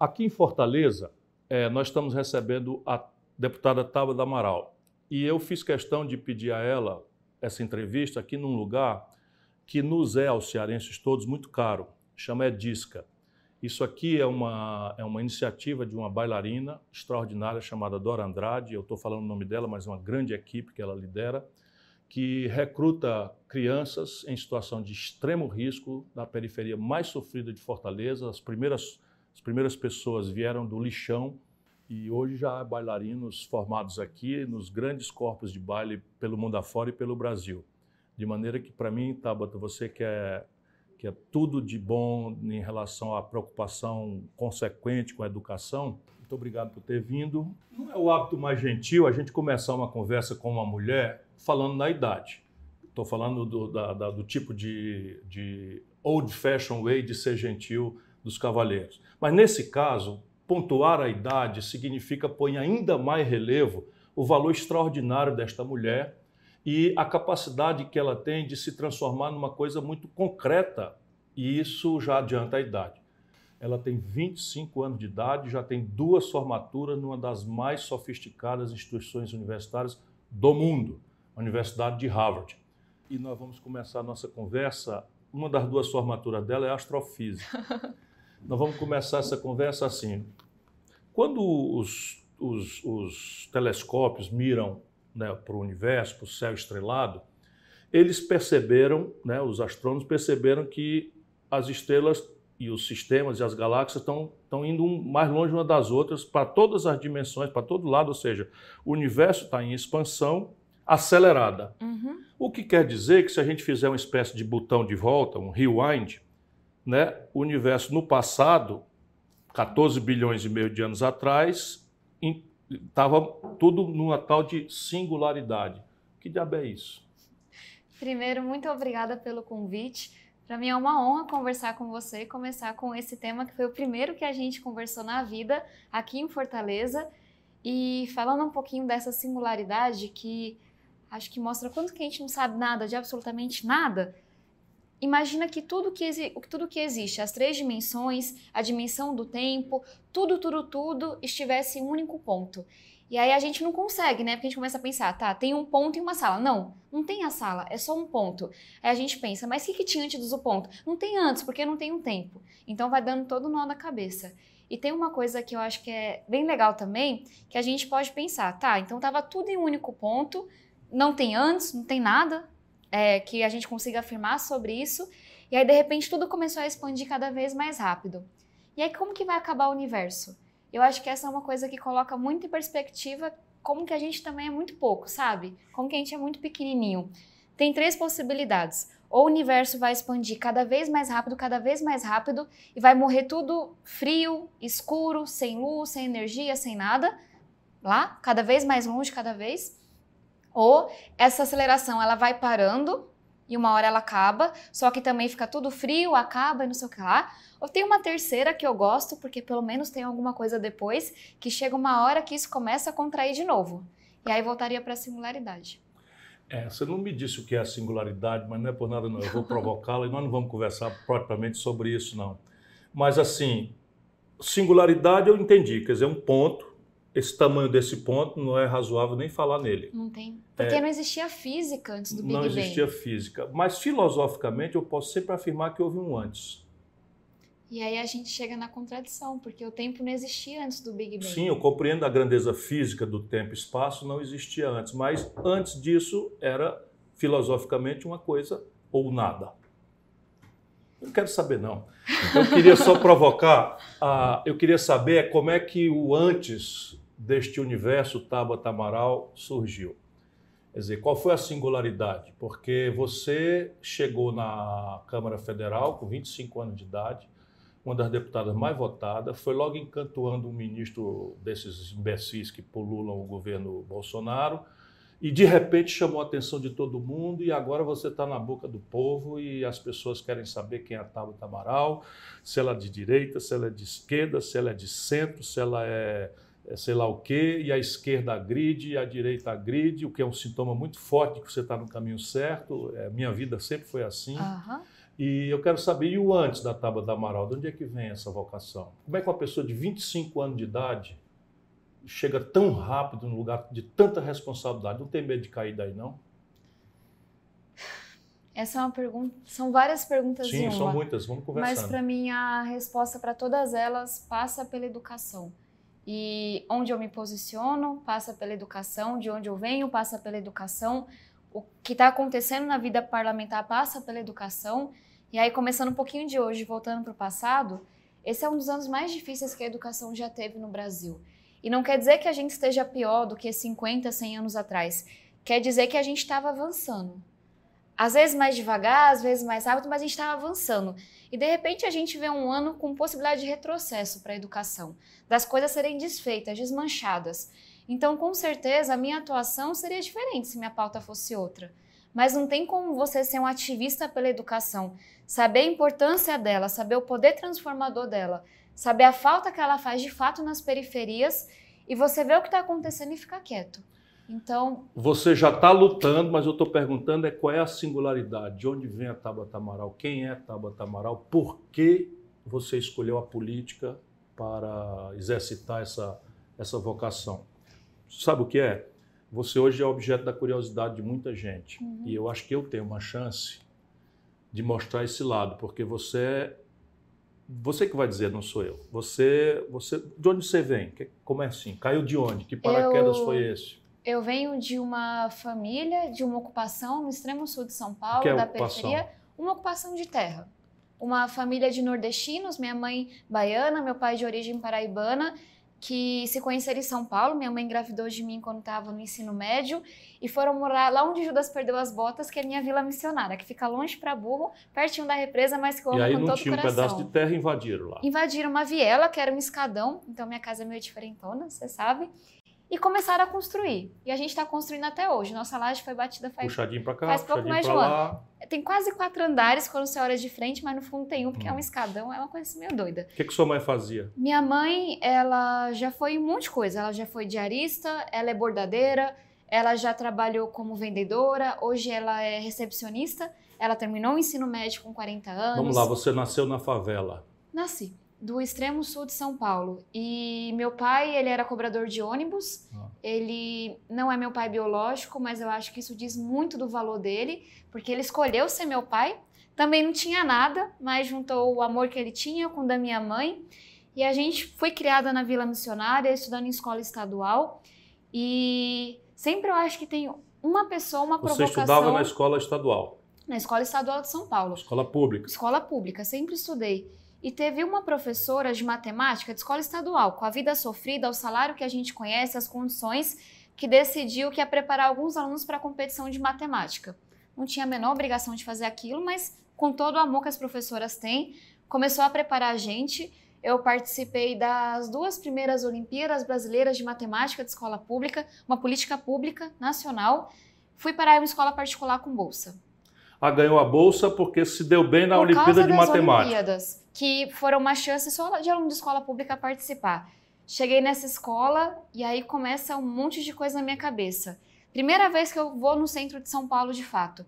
Aqui em Fortaleza, é, nós estamos recebendo a deputada Tábua Amaral. E eu fiz questão de pedir a ela essa entrevista aqui num lugar que nos é, aos cearenses todos, muito caro. Chama Edisca. Isso aqui é uma, é uma iniciativa de uma bailarina extraordinária chamada Dora Andrade. Eu estou falando o nome dela, mas é uma grande equipe que ela lidera, que recruta crianças em situação de extremo risco na periferia mais sofrida de Fortaleza. As primeiras, as primeiras pessoas vieram do lixão e hoje já há bailarinos formados aqui nos grandes corpos de baile pelo mundo afora e pelo Brasil. De maneira que, para mim, Tabata, você que é, que é tudo de bom em relação à preocupação consequente com a educação, muito obrigado por ter vindo. Não é o hábito mais gentil a gente começar uma conversa com uma mulher falando na idade. Estou falando do, da, da, do tipo de, de old-fashioned way de ser gentil dos cavalheiros. Mas nesse caso, pontuar a idade significa pôr ainda mais relevo o valor extraordinário desta mulher e a capacidade que ela tem de se transformar numa coisa muito concreta, e isso já adianta a idade. Ela tem 25 anos de idade, já tem duas formaturas numa das mais sofisticadas instituições universitárias do mundo, a Universidade de Harvard. E nós vamos começar a nossa conversa. Uma das duas formaturas dela é astrofísica. Nós vamos começar essa conversa assim. Quando os, os, os telescópios miram né, para o universo, para o céu estrelado, eles perceberam, né, os astrônomos perceberam que as estrelas e os sistemas e as galáxias estão, estão indo mais longe uma das outras para todas as dimensões, para todo lado, ou seja, o universo está em expansão acelerada. Uhum. O que quer dizer que se a gente fizer uma espécie de botão de volta, um rewind, né, o universo no passado, 14 bilhões e meio de anos atrás, estava tudo numa tal de singularidade. Que diabo é isso? Primeiro, muito obrigada pelo convite. Para mim é uma honra conversar com você e começar com esse tema que foi o primeiro que a gente conversou na vida aqui em Fortaleza. E falando um pouquinho dessa singularidade que acho que mostra quanto que a gente não sabe nada de absolutamente nada, Imagina que tudo que, tudo que existe, as três dimensões, a dimensão do tempo, tudo, tudo, tudo estivesse em um único ponto. E aí a gente não consegue, né? Porque a gente começa a pensar, tá, tem um ponto e uma sala. Não, não tem a sala, é só um ponto. Aí a gente pensa, mas o que, que tinha antes do ponto? Não tem antes, porque não tem um tempo. Então vai dando todo nó na cabeça. E tem uma coisa que eu acho que é bem legal também, que a gente pode pensar, tá, então tava tudo em um único ponto, não tem antes, não tem nada, é, que a gente consiga afirmar sobre isso. E aí, de repente, tudo começou a expandir cada vez mais rápido. E aí, como que vai acabar o universo? Eu acho que essa é uma coisa que coloca muito em perspectiva como que a gente também é muito pouco, sabe? Como que a gente é muito pequenininho. Tem três possibilidades. Ou o universo vai expandir cada vez mais rápido, cada vez mais rápido, e vai morrer tudo frio, escuro, sem luz, sem energia, sem nada, lá, cada vez mais longe, cada vez. Ou essa aceleração ela vai parando e uma hora ela acaba, só que também fica tudo frio, acaba e não sei o que lá. Ou tem uma terceira que eu gosto, porque pelo menos tem alguma coisa depois, que chega uma hora que isso começa a contrair de novo. E aí voltaria para a singularidade. É, você não me disse o que é a singularidade, mas não é por nada não. Eu vou provocá-la e nós não vamos conversar propriamente sobre isso, não. Mas assim, singularidade eu entendi, quer dizer, um ponto esse tamanho desse ponto não é razoável nem falar nele. Não tem. Porque é, não existia física antes do Big Bang. Não existia física. Mas filosoficamente eu posso sempre afirmar que houve um antes. E aí a gente chega na contradição, porque o tempo não existia antes do Big Bang. Sim, eu compreendo a grandeza física do tempo e espaço, não existia antes. Mas antes disso era filosoficamente uma coisa ou nada. Eu não quero saber, não. Eu queria só provocar, uh, eu queria saber como é que o antes deste universo Tabata Amaral surgiu. Quer dizer, qual foi a singularidade? Porque você chegou na Câmara Federal com 25 anos de idade, uma das deputadas mais votadas, foi logo encantoando um ministro desses imbecis que pululam o governo Bolsonaro, e de repente chamou a atenção de todo mundo e agora você está na boca do povo e as pessoas querem saber quem é a Tabata Amaral, se ela é de direita, se ela é de esquerda, se ela é de centro, se ela é, sei lá o quê, e a esquerda agride, e a direita agride, o que é um sintoma muito forte de que você está no caminho certo. É, minha vida sempre foi assim. Uhum. E eu quero saber, e o antes da Tábua da Amaral, de onde é que vem essa vocação? Como é que uma pessoa de 25 anos de idade chega tão rápido num lugar de tanta responsabilidade? Não tem medo de cair daí, não? Essa é uma pergunta. São várias perguntas Sim, em uma. são muitas. Vamos conversando. Mas para mim a resposta para todas elas passa pela educação. E onde eu me posiciono passa pela educação, de onde eu venho passa pela educação, o que está acontecendo na vida parlamentar passa pela educação. E aí, começando um pouquinho de hoje, voltando para o passado, esse é um dos anos mais difíceis que a educação já teve no Brasil. E não quer dizer que a gente esteja pior do que 50, 100 anos atrás. Quer dizer que a gente estava avançando. Às vezes mais devagar, às vezes mais rápido, mas a gente estava avançando. E de repente a gente vê um ano com possibilidade de retrocesso para a educação, das coisas serem desfeitas, desmanchadas. Então, com certeza, a minha atuação seria diferente se minha pauta fosse outra. Mas não tem como você ser um ativista pela educação, saber a importância dela, saber o poder transformador dela, saber a falta que ela faz de fato nas periferias e você ver o que está acontecendo e ficar quieto. Então. Você já está lutando, mas eu estou perguntando é qual é a singularidade, de onde vem a Tabata Amaral, quem é a Tabata Amaral, por que você escolheu a política para exercitar essa, essa vocação. Sabe o que é? Você hoje é objeto da curiosidade de muita gente. Uhum. E eu acho que eu tenho uma chance de mostrar esse lado, porque você você que vai dizer, não sou eu. Você, você, de onde você vem? Como é assim? Caiu de onde? Que paraquedas eu... foi esse? Eu venho de uma família, de uma ocupação no extremo sul de São Paulo, é da ocupação? periferia, uma ocupação de terra. Uma família de nordestinos, minha mãe baiana, meu pai de origem paraibana, que se conheceram em São Paulo. Minha mãe engravidou de mim quando estava no ensino médio e foram morar lá onde Judas perdeu as botas, que é a minha vila missionária, que fica longe para burro, pertinho da represa, mas que eu amo com todo o coração. E aí não tinha um pedaço de terra invadiram lá? Invadiram uma viela, que era um escadão, então minha casa é meio diferentona, você sabe e começaram a construir. E a gente está construindo até hoje. Nossa laje foi batida faz, puxadinho cá, faz pouco mais de um ano. Tem quase quatro andares quando você olha de frente, mas no fundo tem um, porque hum. é um hum. escadão, é uma coisa assim meio doida. O que, que sua mãe fazia? Minha mãe, ela já foi um monte de coisa. Ela já foi diarista, ela é bordadeira, ela já trabalhou como vendedora, hoje ela é recepcionista. Ela terminou o ensino médio com 40 anos. Vamos lá, você nasceu na favela. Nasci do extremo sul de São Paulo. E meu pai, ele era cobrador de ônibus. Ah. Ele não é meu pai biológico, mas eu acho que isso diz muito do valor dele, porque ele escolheu ser meu pai. Também não tinha nada, mas juntou o amor que ele tinha com o da minha mãe. E a gente foi criada na Vila Missionária, estudando em escola estadual. E sempre eu acho que tem uma pessoa, uma Você provocação. Você estudava na escola estadual? Na escola estadual de São Paulo. Escola pública. Escola pública, sempre estudei. E teve uma professora de matemática de escola estadual, com a vida sofrida, o salário que a gente conhece, as condições, que decidiu que ia preparar alguns alunos para a competição de matemática. Não tinha a menor obrigação de fazer aquilo, mas com todo o amor que as professoras têm, começou a preparar a gente. Eu participei das duas primeiras Olimpíadas Brasileiras de Matemática de Escola Pública, uma política pública nacional. Fui para uma escola particular com bolsa. Ah, ganhou a bolsa porque se deu bem na Por Olimpíada de Matemática. Olimpíadas que foram uma chance só de aluno de escola pública participar. Cheguei nessa escola e aí começa um monte de coisa na minha cabeça. Primeira vez que eu vou no centro de São Paulo de fato.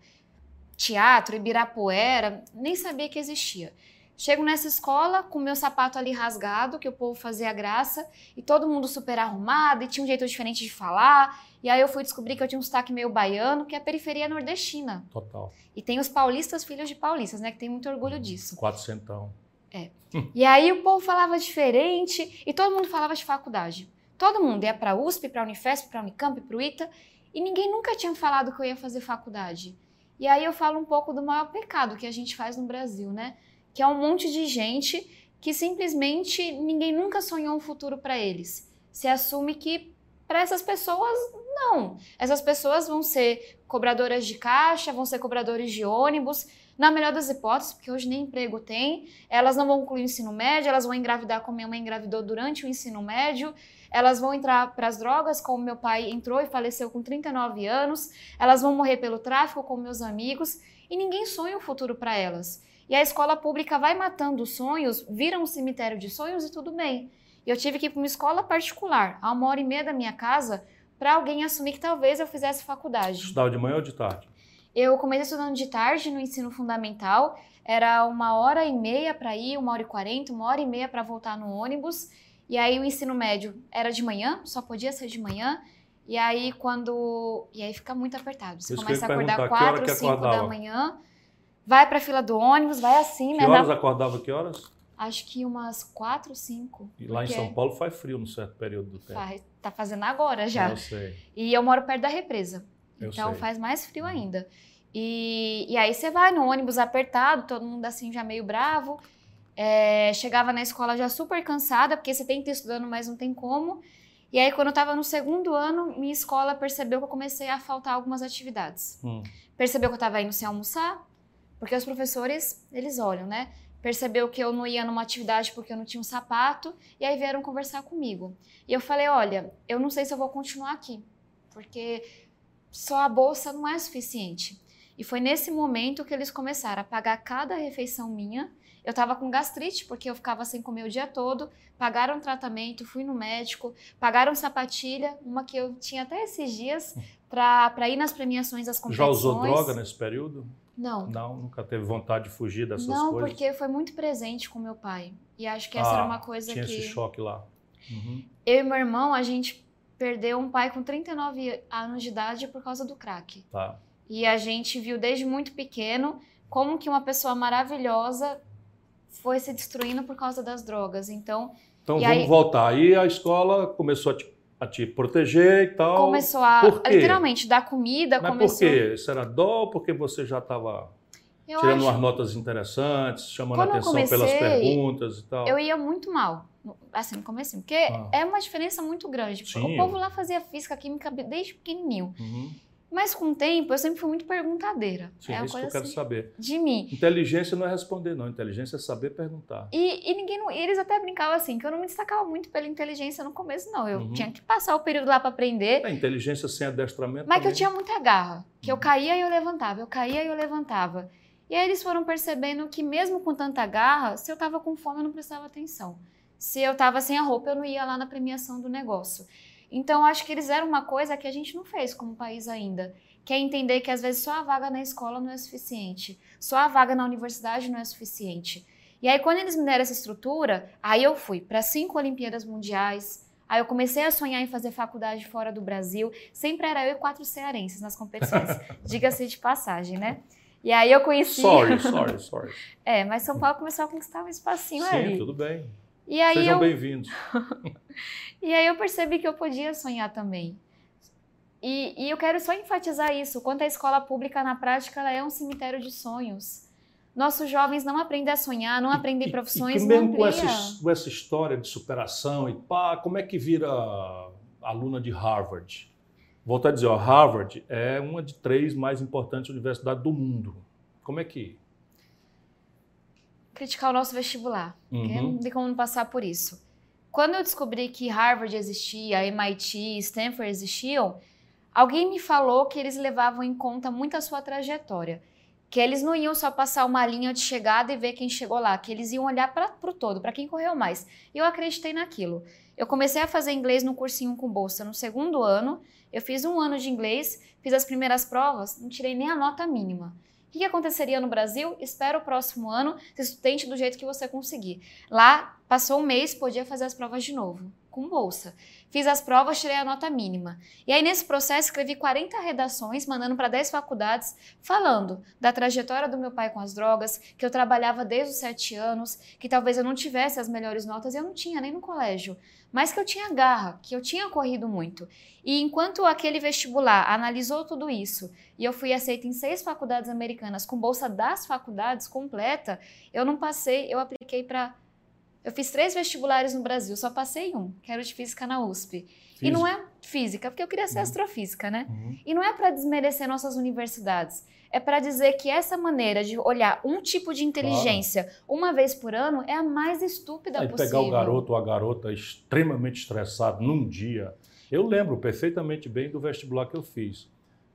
Teatro, Ibirapuera, nem sabia que existia. Chego nessa escola com meu sapato ali rasgado, que o povo fazia graça, e todo mundo super arrumado, e tinha um jeito diferente de falar. E aí eu fui descobrir que eu tinha um sotaque meio baiano, que é a periferia nordestina. Total. E tem os paulistas, filhos de paulistas, né? Que tem muito orgulho disso. Quatrocentão. É. E aí o povo falava diferente e todo mundo falava de faculdade. Todo mundo ia para USP, para Unifesp, para Unicamp, para o ITA e ninguém nunca tinha falado que eu ia fazer faculdade. E aí eu falo um pouco do maior pecado que a gente faz no Brasil, né? Que é um monte de gente que simplesmente ninguém nunca sonhou um futuro para eles. Se assume que para essas pessoas não. Essas pessoas vão ser cobradoras de caixa, vão ser cobradores de ônibus, na melhor das hipóteses, porque hoje nem emprego tem, elas não vão concluir o ensino médio, elas vão engravidar como minha mãe engravidou durante o ensino médio, elas vão entrar para as drogas, como meu pai entrou e faleceu com 39 anos, elas vão morrer pelo tráfico, como meus amigos, e ninguém sonha um futuro para elas. E a escola pública vai matando os sonhos, vira um cemitério de sonhos e tudo bem. E eu tive que ir para uma escola particular, a uma hora e meia da minha casa, para alguém assumir que talvez eu fizesse faculdade. Estudava de manhã ou de tarde? Eu comecei estudando de tarde no ensino fundamental, era uma hora e meia para ir, uma hora e quarenta, uma hora e meia para voltar no ônibus. E aí o ensino médio era de manhã, só podia ser de manhã. E aí quando. E aí fica muito apertado. Você começa a acordar 4, 5 da manhã, vai para a fila do ônibus, vai assim, que né? Que horas acordava que horas? Acho que umas 4, 5. E lá em São Paulo faz frio num certo período do tempo. Faz, tá fazendo agora já. Eu sei. E eu moro perto da represa. Eu então sei. faz mais frio ainda. E, e aí você vai no ônibus apertado, todo mundo assim já meio bravo. É, chegava na escola já super cansada, porque você tem que estar estudando, mas não tem como. E aí, quando eu estava no segundo ano, minha escola percebeu que eu comecei a faltar algumas atividades. Hum. Percebeu que eu estava indo sem almoçar, porque os professores, eles olham, né? Percebeu que eu não ia numa atividade porque eu não tinha um sapato, e aí vieram conversar comigo. E eu falei: olha, eu não sei se eu vou continuar aqui, porque só a bolsa não é suficiente. E foi nesse momento que eles começaram a pagar cada refeição minha. Eu estava com gastrite, porque eu ficava sem comer o dia todo. Pagaram tratamento, fui no médico, pagaram sapatilha, uma que eu tinha até esses dias, para ir nas premiações das Já competições. usou droga nesse período? Não. Não, nunca teve vontade de fugir dessas Não, coisas? porque foi muito presente com meu pai. E acho que essa Ah, era uma coisa tinha que. esse choque lá. Uhum. Eu e meu irmão, a gente perdeu um pai com 39 anos de idade por causa do crack. Tá. E a gente viu desde muito pequeno como que uma pessoa maravilhosa foi se destruindo por causa das drogas. Então, Então E vamos aí- voltar. Aí a escola começou a te, a te proteger e tal. começou a literalmente dar comida, Mas começou. por quê? Isso era dó ou porque você já estava tirando acho, umas notas interessantes, chamando Quando atenção pelas comecei, perguntas e tal? eu ia muito mal, assim, no começo, porque Ah. é uma diferença muito grande. Sim, o povo lá fazia física, química desde pequenininho. Uhum. Mas com o tempo, eu sempre fui muito perguntadeira. Sim, é é uma isso que eu coisa quero assim, saber. de mim. Inteligência não é responder, não. Inteligência é saber perguntar. E, e ninguém não- e eles até brincavam assim, que eu não me destacava muito pela inteligência no começo, não. Eu Uhum. tinha que passar o período lá para aprender, A inteligência sem adestramento. mas que eu também. tinha muita garra. Que eu Uhum. caía e eu levantava, eu caía e eu levantava. E aí eles foram percebendo que mesmo com tanta garra, se eu tava com fome, eu não prestava atenção. Se eu tava sem a roupa, eu não ia lá na premiação do negócio. Então, acho que eles eram uma coisa que a gente não fez como país ainda. Que é entender que às vezes só a vaga na escola não é suficiente. Só a vaga na universidade não é suficiente. E aí, quando eles me deram essa estrutura, aí eu fui para cinco Olimpíadas Mundiais. Aí eu comecei a sonhar em fazer faculdade fora do Brasil. Sempre era eu e quatro cearenses nas competições. Diga-se de passagem, né? E aí eu conheci. Sorry, sorry, sorry. É, mas São Paulo começou a conquistar um espacinho Sim, ali. tudo bem. E aí, Sejam eu, bem-vindos. e aí eu percebi que eu podia sonhar também. E, e eu quero só enfatizar isso. Quanto a escola pública, na prática, ela é um cemitério de sonhos. Nossos jovens não aprendem a sonhar, não aprendem profissões, e, e não mesmo com essa, com essa história de superação e pá, como é que vira aluna de Harvard? Volto a dizer, ó, Harvard é uma de três mais importantes universidades do mundo. Como é que... Criticar o nosso vestibular. Uhum. Não tem como não passar por isso. Quando eu descobri que Harvard existia, MIT, Stanford existiam, alguém me falou que eles levavam em conta muito a sua trajetória. Que eles não iam só passar uma linha de chegada e ver quem chegou lá, que eles iam olhar para o todo, para quem correu mais. E eu acreditei naquilo. Eu comecei a fazer inglês no cursinho com bolsa no segundo ano. Eu fiz um ano de inglês, fiz as primeiras provas, não tirei nem a nota mínima. O que aconteceria no Brasil? Espera o próximo ano, se tente do jeito que você conseguir. Lá, passou um mês, podia fazer as provas de novo, com bolsa. Fiz as provas, tirei a nota mínima. E aí, nesse processo, escrevi 40 redações, mandando para 10 faculdades, falando da trajetória do meu pai com as drogas, que eu trabalhava desde os 7 anos, que talvez eu não tivesse as melhores notas, eu não tinha nem no colégio, mas que eu tinha garra, que eu tinha corrido muito. E enquanto aquele vestibular analisou tudo isso, e eu fui aceita em seis faculdades americanas com bolsa das faculdades completa, eu não passei, eu apliquei para. Eu fiz três vestibulares no Brasil, só passei um, que era o de física na USP. E não é física, porque eu queria ser Uhum. astrofísica, né? Uhum. E não é para desmerecer nossas universidades. É para dizer que essa maneira de olhar um tipo de inteligência uma vez por ano é a mais estúpida Aí possível. pegar o garoto ou a garota extremamente estressado num dia. Eu lembro perfeitamente bem do vestibular que eu fiz.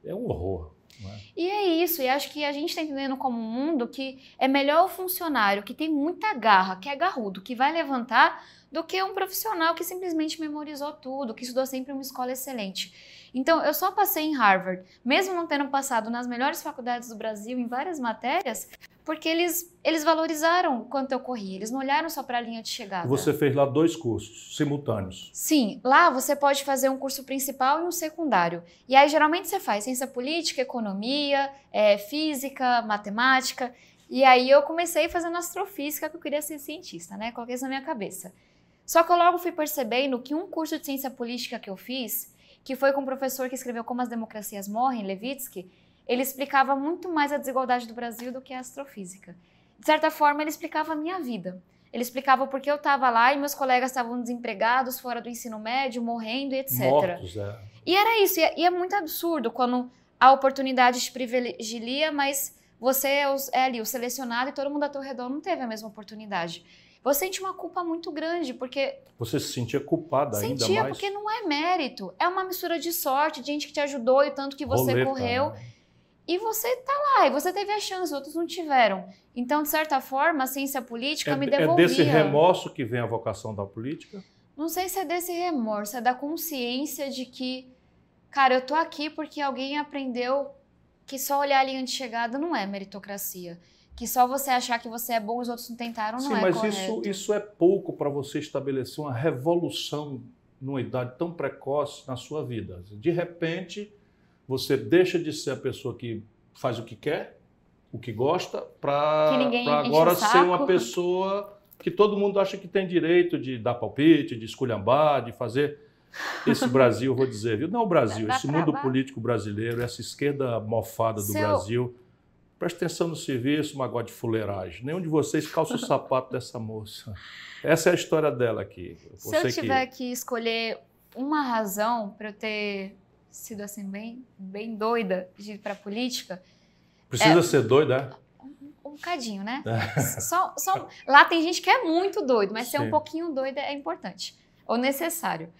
É um horror. é? E é isso, e acho que a gente está entendendo como mundo que é melhor o funcionário que tem muita garra, que é garrudo, que vai levantar, do que um profissional que simplesmente memorizou tudo, que estudou sempre em uma escola excelente. Então, eu só passei em Harvard, mesmo não tendo passado nas melhores faculdades do Brasil em várias matérias, porque eles, eles valorizaram quanto eu corri, eles não olharam só para a linha de chegada. Você fez lá dois cursos simultâneos? Sim, lá você pode fazer um curso principal e um secundário. E aí, geralmente, você faz ciência política, economia, é, física, matemática. E aí, eu comecei fazendo astrofísica, que eu queria ser cientista, né? Coloquei isso na minha cabeça. Só que eu logo fui percebendo que um curso de ciência política que eu fiz que foi com um professor que escreveu Como as Democracias Morrem, Levitsky, ele explicava muito mais a desigualdade do Brasil do que a astrofísica. De certa forma, ele explicava a minha vida. Ele explicava por que eu estava lá e meus colegas estavam desempregados, fora do ensino médio, morrendo e etc. Mortos, é. E era isso. E é muito absurdo quando a oportunidade te privilegia, mas você é, é ali o selecionado e todo mundo ao teu redor não teve a mesma oportunidade você sente uma culpa muito grande, porque. Você se sentia culpada sentia, ainda mais? Sentia, porque não é mérito. É uma mistura de sorte, de gente que te ajudou e tanto que você Roleta, correu. Né? E você tá lá, e você teve a chance, outros não tiveram. Então, de certa forma, a ciência política é, me devolvia. É desse remorso que vem a vocação da política? Não sei se é desse remorso, é da consciência de que, cara, eu tô aqui porque alguém aprendeu que só olhar a linha de chegada não é meritocracia que só você achar que você é bom e os outros não tentaram, não Sim, é mas correto. Isso, isso é pouco para você estabelecer uma revolução numa idade tão precoce na sua vida. De repente, você deixa de ser a pessoa que faz o que quer, o que gosta, para agora ser uma pessoa que todo mundo acha que tem direito de dar palpite, de esculhambar, de fazer esse Brasil, vou dizer, viu? Não o Brasil, esse mundo político brasileiro, essa esquerda mofada do Seu... Brasil Preste atenção no serviço, uma de fuleiragem. Nenhum de vocês calça o sapato dessa moça. Essa é a história dela aqui. Se eu tiver que... que escolher uma razão para eu ter sido assim bem, bem doida de ir para a política. Precisa é... ser doida, é? Um, bocadinho, né? É. Só, só... Lá tem gente que é muito doido, mas Sim. ser um pouquinho doida é importante ou necessário.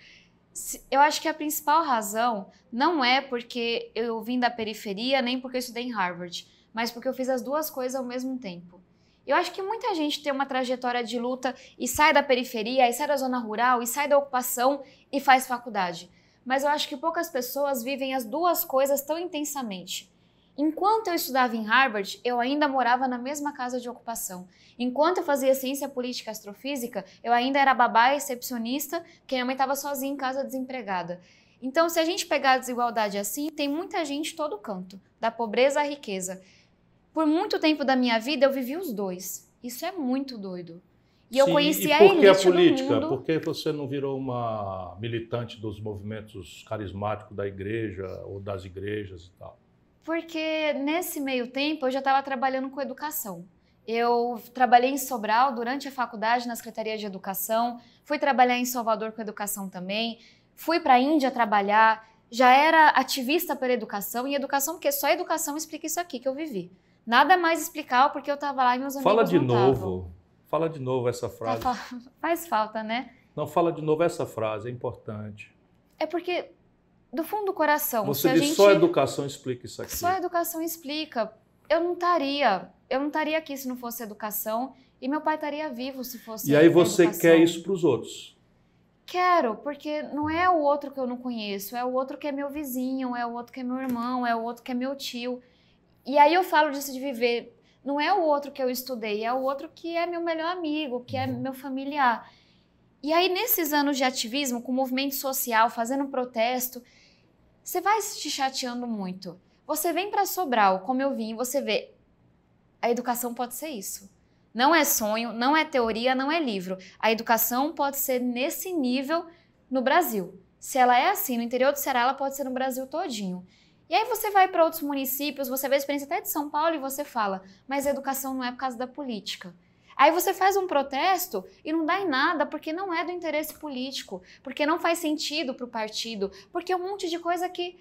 Eu acho que a principal razão não é porque eu vim da periferia, nem porque eu estudei em Harvard mas porque eu fiz as duas coisas ao mesmo tempo. Eu acho que muita gente tem uma trajetória de luta e sai da periferia, e sai da zona rural, e sai da ocupação e faz faculdade. Mas eu acho que poucas pessoas vivem as duas coisas tão intensamente. Enquanto eu estudava em Harvard, eu ainda morava na mesma casa de ocupação. Enquanto eu fazia ciência política e astrofísica, eu ainda era babá e recepcionista, que minha mãe estava sozinha em casa desempregada. Então, se a gente pegar a desigualdade assim, tem muita gente todo canto, da pobreza à riqueza. Por muito tempo da minha vida eu vivi os dois. Isso é muito doido. E Sim, eu conheci e a elite por que a política? Por que você não virou uma militante dos movimentos carismáticos da igreja ou das igrejas e tal? Porque nesse meio tempo eu já estava trabalhando com educação. Eu trabalhei em Sobral durante a faculdade na Secretaria de Educação, fui trabalhar em Salvador com educação também, fui para a Índia trabalhar, já era ativista pela educação e educação, porque só a educação explica isso aqui que eu vivi. Nada mais explicar porque eu estava lá e meus amigos Fala de novo. Tavam. Fala de novo essa tá frase. Tá, faz falta, né? Não, fala de novo essa frase, é importante. É porque, do fundo do coração. Você diz gente... só a educação explica isso aqui. Só a educação explica. Eu não estaria. Eu não estaria aqui se não fosse educação. E meu pai estaria vivo se fosse. E aí você educação. quer isso para os outros? Quero, porque não é o outro que eu não conheço, é o outro que é meu vizinho, é o outro que é meu irmão, é o outro que é meu tio. E aí eu falo disso de viver. Não é o outro que eu estudei, é o outro que é meu melhor amigo, que é uhum. meu familiar. E aí, nesses anos de ativismo, com movimento social, fazendo protesto, você vai se chateando muito. Você vem para Sobral, como eu vim, você vê. A educação pode ser isso. Não é sonho, não é teoria, não é livro. A educação pode ser nesse nível no Brasil. Se ela é assim no interior do Ceará, ela pode ser no Brasil todinho. E aí você vai para outros municípios, você vê a experiência até de São Paulo e você fala, mas a educação não é por causa da política. Aí você faz um protesto e não dá em nada porque não é do interesse político, porque não faz sentido para o partido, porque é um monte de coisa que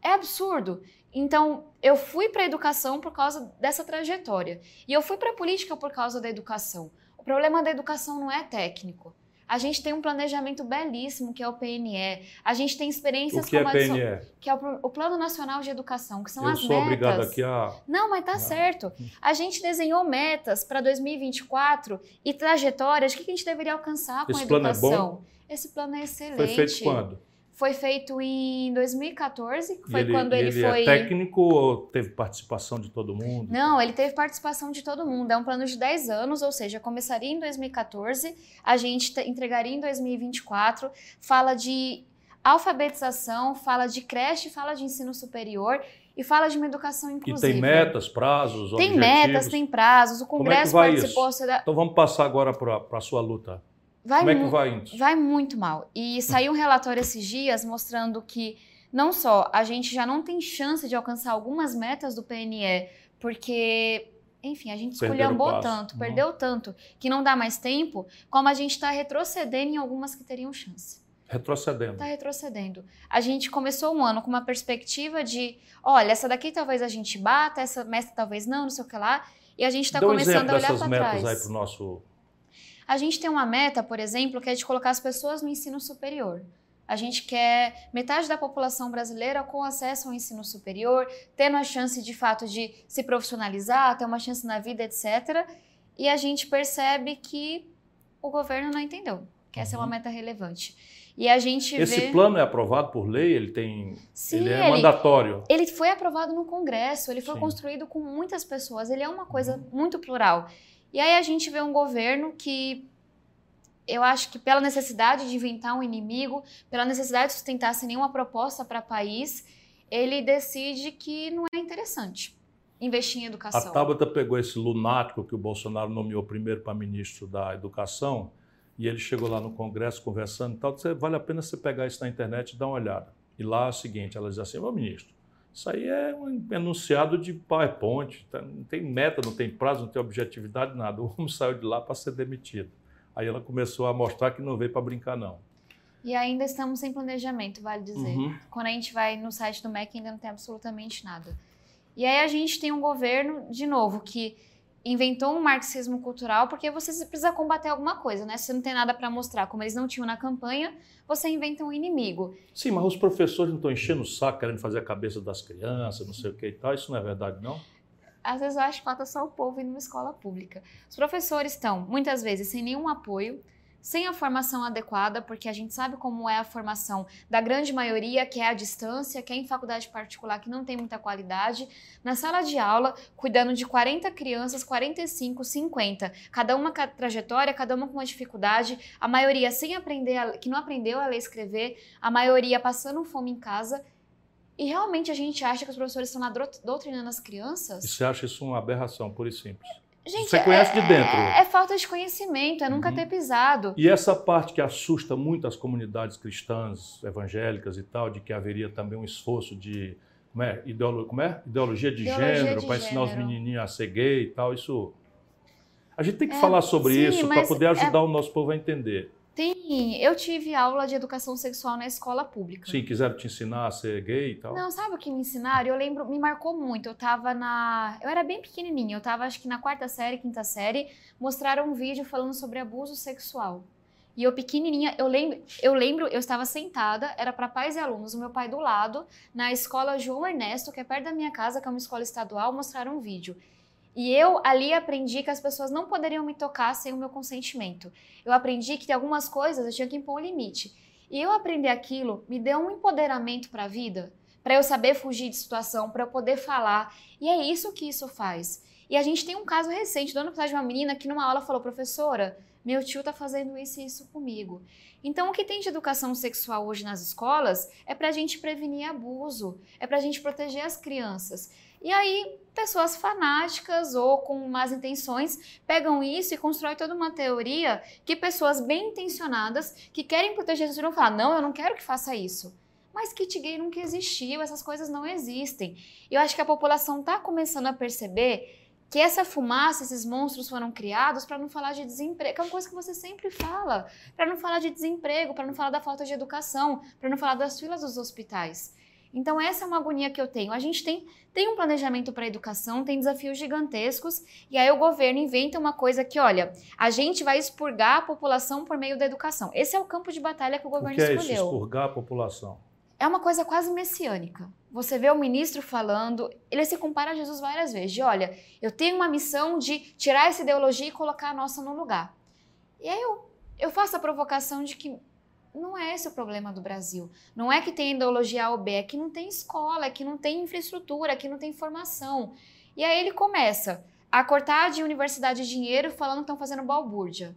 é absurdo. Então, eu fui para a educação por causa dessa trajetória. E eu fui para a política por causa da educação. O problema da educação não é técnico. A gente tem um planejamento belíssimo, que é o PNE. A gente tem experiências o que é como é PNE? que é o, o Plano Nacional de Educação, que são Eu as sou metas. obrigado aqui a. Não, mas tá Ah. certo. A gente desenhou metas para 2024 e trajetórias, o que a gente deveria alcançar com Esse a plano é educação. Esse plano é excelente. Foi feito quando? Foi feito em 2014, que E foi quando ele, ele foi. é técnico ou teve participação de todo mundo? Não, ele teve participação de todo mundo. É um plano de 10 anos, ou seja, começaria em 2014, a gente te- entregaria em 2024. Fala de alfabetização, fala de creche, fala de ensino superior e fala de uma educação E inclusiva. tem metas, prazos, Tem objetivos? metas, tem prazos. O Como é Congresso participou. isso? da- Então vamos passar agora para a sua luta. Vai, Como é que vai isso? vai muito mal. E saiu um relatório esses dias mostrando que não só a gente já não tem chance de alcançar algumas metas do PNE, porque, enfim, a gente esculhambou tanto, Uhum. perdeu tanto, que não dá mais tempo, como a gente está retrocedendo em algumas que teriam chance. Retrocedendo. Está retrocedendo. A gente começou um ano com uma perspectiva de, olha, essa daqui talvez a gente bata, essa meta talvez não, não sei o que lá, e a gente está Dá um começando exemplo a olhar dessas para metas trás. aí para o nosso. A gente tem uma meta, por exemplo, que é de colocar as pessoas no ensino superior. A gente quer metade da população brasileira com acesso ao ensino superior, tendo a chance de fato de se profissionalizar, ter uma chance na vida, etc. E a gente percebe que o governo não entendeu que essa é uma Uhum. meta relevante. E a gente Esse vê. plano é aprovado por lei? Ele tem. Sim, ele é ele- mandatório. ele foi aprovado no Congresso, ele foi Sim. construído com muitas pessoas, ele é uma coisa muito plural. E aí a gente vê um governo que eu acho que pela necessidade de inventar um inimigo, pela necessidade de sustentar sem nenhuma proposta para o país, ele decide que não é interessante investir em A educação. Tabata pegou esse lunático que o Bolsonaro nomeou primeiro para ministro da Educação e ele chegou lá no Congresso conversando e tal. Disse, vale a pena você pegar isso na internet e dar uma olhada. E lá é o seguinte, ela diz assim, ô ministro, isso aí é um enunciado de PowerPoint, tá? não tem meta, não tem prazo, não tem objetividade, nada. O homem saiu de lá para ser demitido. Aí ela começou a mostrar que não veio para brincar, não. E ainda estamos sem planejamento, vale dizer. Uhum. Quando a gente vai no site do MEC ainda não tem absolutamente nada. E aí a gente tem um governo, de novo, que inventou um marxismo cultural porque você precisa combater alguma coisa, né? Se você não tem nada para mostrar, como eles não tinham na campanha, você inventa um inimigo. Sim, mas os professores não estão enchendo o saco, querendo fazer a cabeça das crianças, não sei o que e tal. Isso não é verdade, não? Às vezes eu acho que falta só o povo ir numa escola pública. Os professores estão, muitas vezes, sem nenhum apoio, sem a formação adequada, porque a gente sabe como é a formação da grande maioria, que é à distância, que é em faculdade particular, que não tem muita qualidade, na sala de aula, cuidando de 40 crianças, 45, 50, cada uma com a trajetória, cada uma com uma dificuldade, a maioria sem aprender, a, que não aprendeu a ler e escrever, a maioria passando fome em casa. E realmente a gente acha que os professores estão lá doutrinando as crianças? E você acha isso uma aberração, pura e simples? Gente, Você conhece de é- dentro. É, falta de conhecimento, é nunca Uhum. ter pisado. E essa parte que assusta muito as comunidades cristãs, evangélicas e tal, de que haveria também um esforço de como é, Ideolo- como é? ideologia de Ideologia gênero de para ensinar os menininhos a ser gay e tal. Isso. A gente tem que É, falar sobre sim, isso para poder é- ajudar o nosso povo a entender. Tem, eu tive aula de educação sexual na escola pública. Sim, quiseram te ensinar a ser gay e tal. Não, sabe o que me ensinaram? Eu lembro, me marcou muito. Eu tava na. Eu era bem pequenininha, eu tava acho que na quarta série, quinta série. Mostraram um vídeo falando sobre abuso sexual. E eu pequenininha, eu lembro, eu lembro, eu estava sentada, era para pais e alunos, o meu pai do lado, na escola João Ernesto, que é perto da minha casa, que é uma escola estadual, mostraram um vídeo. E eu ali aprendi que as pessoas não poderiam me tocar sem o meu consentimento. Eu aprendi que tem algumas coisas eu tinha que impor um limite. E eu aprender aquilo me deu um empoderamento para a vida, para eu saber fugir de situação, para eu poder falar. E é isso que isso faz. E a gente tem um caso recente do ano passado de uma menina que numa aula falou: professora, meu tio tá fazendo isso e isso comigo. Então, o que tem de educação sexual hoje nas escolas é para a gente prevenir abuso, é para a gente proteger as crianças. E aí, pessoas fanáticas ou com más intenções pegam isso e constroem toda uma teoria que pessoas bem intencionadas que querem proteger isso vão falar: não, eu não quero que faça isso. Mas kit gay nunca existiu, essas coisas não existem. E eu acho que a população está começando a perceber que essa fumaça, esses monstros foram criados para não falar de desemprego, que é uma coisa que você sempre fala, para não falar de desemprego, para não falar da falta de educação, para não falar das filas dos hospitais. Então, essa é uma agonia que eu tenho. A gente tem, tem um planejamento para a educação, tem desafios gigantescos, e aí o governo inventa uma coisa que, olha, a gente vai expurgar a população por meio da educação. Esse é o campo de batalha que o governo o que é escolheu. Isso, expurgar a população? É uma coisa quase messiânica. Você vê o ministro falando, ele se compara a Jesus várias vezes, de olha, eu tenho uma missão de tirar essa ideologia e colocar a nossa no lugar. E aí eu, eu faço a provocação de que não é esse o problema do Brasil. Não é que tem ideologia A ou B, é que não tem escola, é que não tem infraestrutura, é que não tem formação. E aí ele começa a cortar de universidade de dinheiro falando que estão fazendo balbúrdia.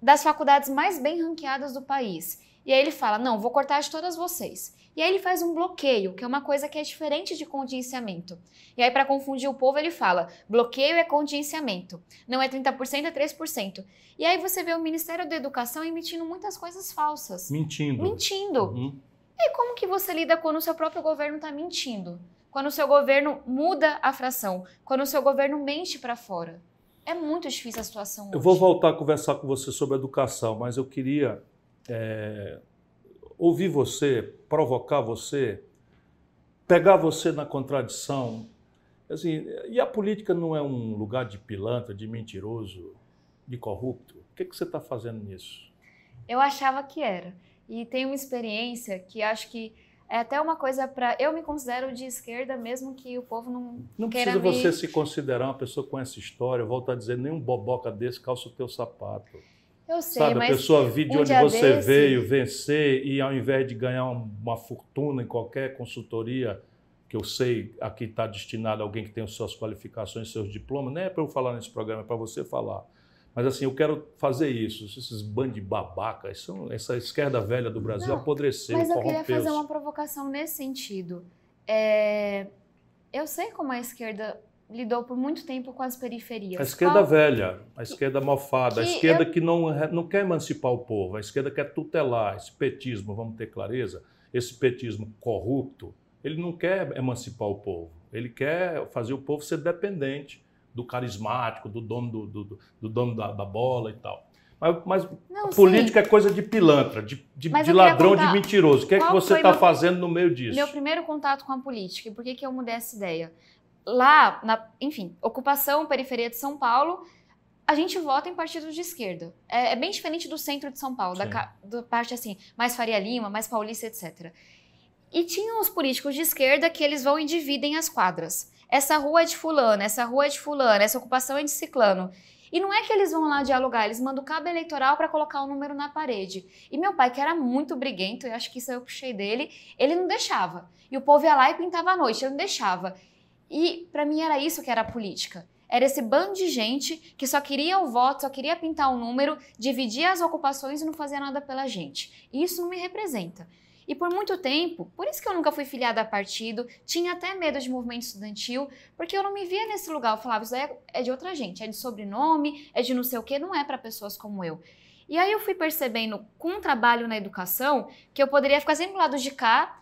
Das faculdades mais bem ranqueadas do país. E aí ele fala: não, vou cortar de todas vocês. E aí ele faz um bloqueio, que é uma coisa que é diferente de contingenciamento. E aí, para confundir o povo, ele fala: bloqueio é contingenciamento. Não é 30%, é 3%. E aí você vê o Ministério da Educação emitindo muitas coisas falsas. Mentindo. Mentindo. Uhum. E como que você lida quando o seu próprio governo está mentindo? Quando o seu governo muda a fração? Quando o seu governo mente para fora? É muito difícil a situação hoje. Eu vou voltar a conversar com você sobre educação, mas eu queria é, ouvir você, provocar você, pegar você na contradição. Assim, e a política não é um lugar de pilantra, de mentiroso, de corrupto? O que, que você está fazendo nisso? Eu achava que era. E tenho uma experiência que acho que é até uma coisa para. Eu me considero de esquerda, mesmo que o povo não. Não precisa me... você se considerar uma pessoa com essa história. Volto a dizer, nenhum boboca desse calça o teu sapato. Eu sei, Sabe, a pessoa vir de um onde você desse- veio, vencer, e ao invés de ganhar uma fortuna em qualquer consultoria, que eu sei aqui está destinado a alguém que tem as suas qualificações, seus diplomas, nem é para eu falar nesse programa, é para você falar. Mas assim, eu quero fazer isso. Esses bandos de babaca, isso- essa esquerda velha do Brasil Não, apodreceu, Mas eu queria fazer uma provocação nesse sentido. É, Eu sei como a esquerda lidou por muito tempo com as periferias. A esquerda Qual- velha, a esquerda mofada, a que esquerda eu- que não, não quer emancipar o povo, a esquerda quer tutelar esse petismo, vamos ter clareza, esse petismo corrupto, ele não quer emancipar o povo, ele quer fazer o povo ser dependente do carismático, do dono, do, do- do dono da, da bola e tal. Mas, mas Não, a sim. política é coisa de pilantra, de, de- de ladrão, contar de mentiroso. O que é que você está meu- fazendo no meio disso? Meu primeiro contato com a política e por que, que eu mudei essa ideia? Lá, na, enfim, ocupação, periferia de São Paulo, a gente vota em partidos de esquerda. É, é bem diferente do centro de São Paulo, da, Sim. da parte assim, mais Faria Lima, mais Paulista, etc. E tinham os políticos de esquerda que eles vão e dividem as quadras. Essa rua é de fulano, essa rua é de fulano, essa ocupação é de ciclano. E não é que eles vão lá dialogar, eles mandam o cabo eleitoral para colocar o número na parede. E meu pai, que era muito briguento, eu acho que isso eu puxei dele, ele não deixava. E o povo ia lá e pintava à noite, ele não deixava. E para mim era isso que era política. Era esse bando de gente que só queria o voto, só queria pintar o número, dividir as ocupações e não fazia nada pela gente. E isso não me representa. E por muito tempo, por isso que eu nunca fui filiada a partido, tinha até medo de movimento estudantil, porque eu não me via nesse lugar. Eu falava, isso daí é- é de outra gente, é de sobrenome, é de não sei o quê, não é para pessoas como eu. E aí eu fui percebendo, com o trabalho na educação, que eu poderia ficar sempre do lado de cá,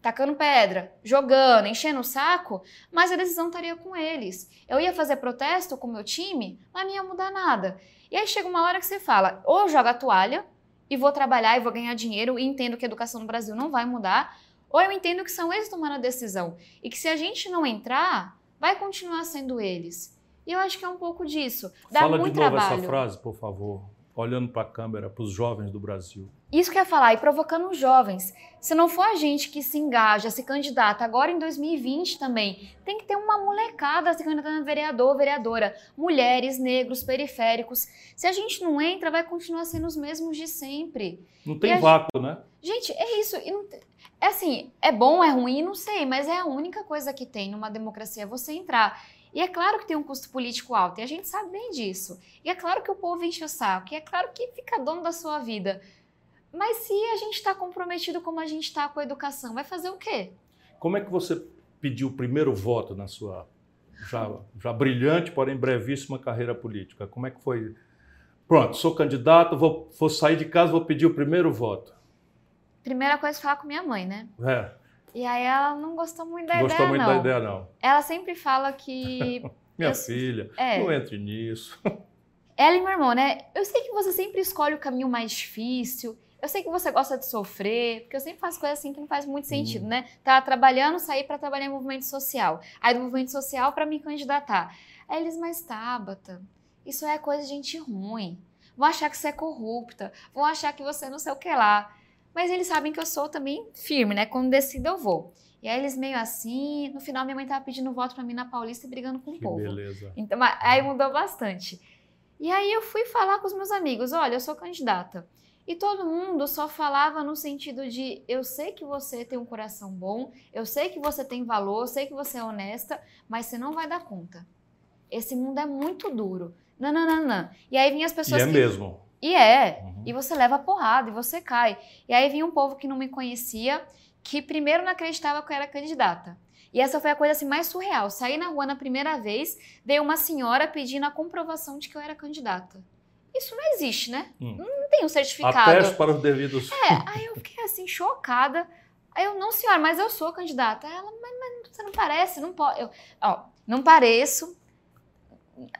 tacando pedra, jogando, enchendo o saco, mas a decisão estaria com eles. Eu ia fazer protesto com o meu time, mas não ia mudar nada. E aí chega uma hora que você fala, ou eu jogo a toalha e vou trabalhar e vou ganhar dinheiro e entendo que a educação no Brasil não vai mudar, ou eu entendo que são eles tomando a decisão e que se a gente não entrar, vai continuar sendo eles. E eu acho que é um pouco disso. Dá Fala muito de novo trabalho. essa frase, por favor, olhando para a câmera, para os jovens do Brasil. Isso que eu ia falar, e provocando os jovens. Se não for a gente que se engaja, se candidata, agora em 2020 também, tem que ter uma molecada se candidatando a vereador, vereadora. Mulheres, negros, periféricos. Se a gente não entra, vai continuar sendo os mesmos de sempre. Não tem vácuo, né? Gente, é isso. te- É assim, é bom, é ruim, não sei, mas é a única coisa que tem numa democracia é você entrar. E é claro que tem um custo político alto, e a gente sabe bem disso. E é claro que o povo enche o saco, e é claro que fica dono da sua vida. Mas se a gente está comprometido como a gente está com a educação, vai fazer o quê? Como é que você pediu o primeiro voto na sua já, já brilhante, porém brevíssima carreira política? Como é que foi? Pronto, sou candidato, vou, vou sair de casa, vou pedir o primeiro voto. Primeira coisa é falar com minha mãe, né? É, E aí ela não gostou muito da não gostou ideia, muito não. da ideia, não. Ela sempre fala que. Minha Eu- filha, É. não entre nisso. Ela e meu irmão, né? Eu sei que você sempre escolhe o caminho mais difícil. Eu sei que você gosta de sofrer, porque eu sempre faço coisas assim que não faz muito sentido, hum. né? Tá trabalhando, sair para trabalhar em movimento social. Aí do movimento social para me candidatar. Aí eles, mas Tabata, isso é coisa de gente ruim. Vão achar que você é corrupta, vão achar que você não sei o que lá. Mas eles sabem que eu sou também firme, né? Quando decido, eu vou. E aí eles meio assim, no final minha mãe tava pedindo voto para mim na Paulista e brigando com que o povo. Beleza. Então, aí mudou bastante. E aí eu fui falar com os meus amigos, olha, eu sou candidata. E todo mundo só falava no sentido de eu sei que você tem um coração bom, eu sei que você tem valor, eu sei que você é honesta, mas você não vai dar conta. Esse mundo é muito duro. Não, não, não, não. E aí vinha as pessoas. E é que... mesmo. E é. Uhum. E você leva porrada e você cai. E aí vinha um povo que não me conhecia, que primeiro não acreditava que eu era candidata. E essa foi a coisa assim mais surreal. Saí na rua na primeira vez, veio uma senhora pedindo a comprovação de que eu era candidata. Isso não existe, né? Hum. Não tem um certificado. Ateste para os devidos. É, aí eu fiquei assim, chocada. Aí eu, não, senhora, mas eu sou candidata. Ela, mas, mas você não parece, não pode. Eu, ó, não pareço,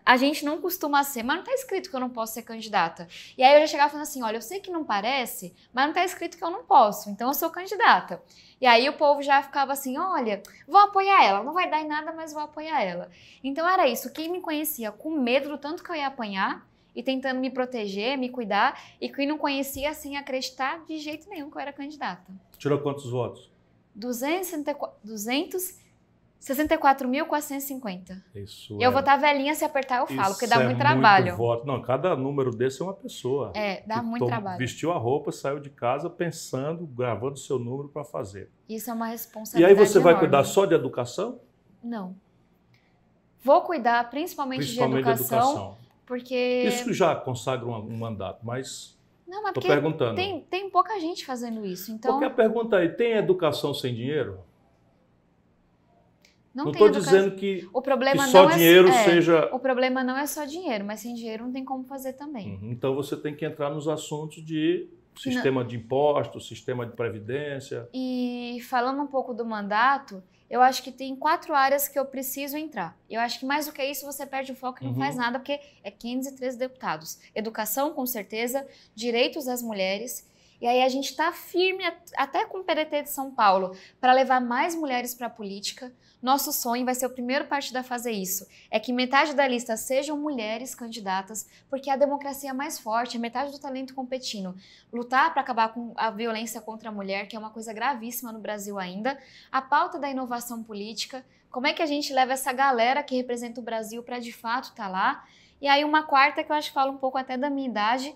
a gente não costuma ser, mas não está escrito que eu não posso ser candidata. E aí eu já chegava falando assim: olha, eu sei que não parece, mas não está escrito que eu não posso, então eu sou candidata. E aí o povo já ficava assim: olha, vou apoiar ela, não vai dar em nada, mas vou apoiar ela. Então era isso. Quem me conhecia com medo do tanto que eu ia apanhar e tentando me proteger, me cuidar, e quem não conhecia sem acreditar de jeito nenhum que eu era candidata. Tirou quantos votos? 264, 200 64.450. Isso. E eu vou estar velhinha se apertar, eu falo, porque dá é muito trabalho. Muito voto. Não, cada número desse é uma pessoa. É, dá muito trabalho. Vestiu a roupa, saiu de casa pensando, gravando seu número para fazer. Isso é uma responsabilidade. E aí você enorme. vai cuidar só de educação? Não. Vou cuidar principalmente, principalmente de, educação, de educação. Porque. Isso já consagra um, um mandato, mas. Não, mas Tô perguntando. Tem, tem pouca gente fazendo isso. Então... Porque a pergunta aí: tem educação sem dinheiro? Não estou dizendo que, o problema que só não é dinheiro é, seja. O problema não é só dinheiro, mas sem dinheiro não tem como fazer também. Uhum. Então você tem que entrar nos assuntos de sistema não. de impostos, sistema de previdência. E falando um pouco do mandato, eu acho que tem quatro áreas que eu preciso entrar. Eu acho que mais do que isso você perde o foco e não uhum. faz nada, porque é 513 deputados. Educação, com certeza, direitos das mulheres e aí a gente está firme, até com o PDT de São Paulo, para levar mais mulheres para a política. Nosso sonho vai ser o primeiro partido a fazer isso. É que metade da lista sejam mulheres candidatas, porque é a democracia é mais forte, é metade do talento competindo. Lutar para acabar com a violência contra a mulher, que é uma coisa gravíssima no Brasil ainda. A pauta da inovação política. Como é que a gente leva essa galera que representa o Brasil para de fato estar tá lá? E aí uma quarta que eu acho que fala um pouco até da minha idade,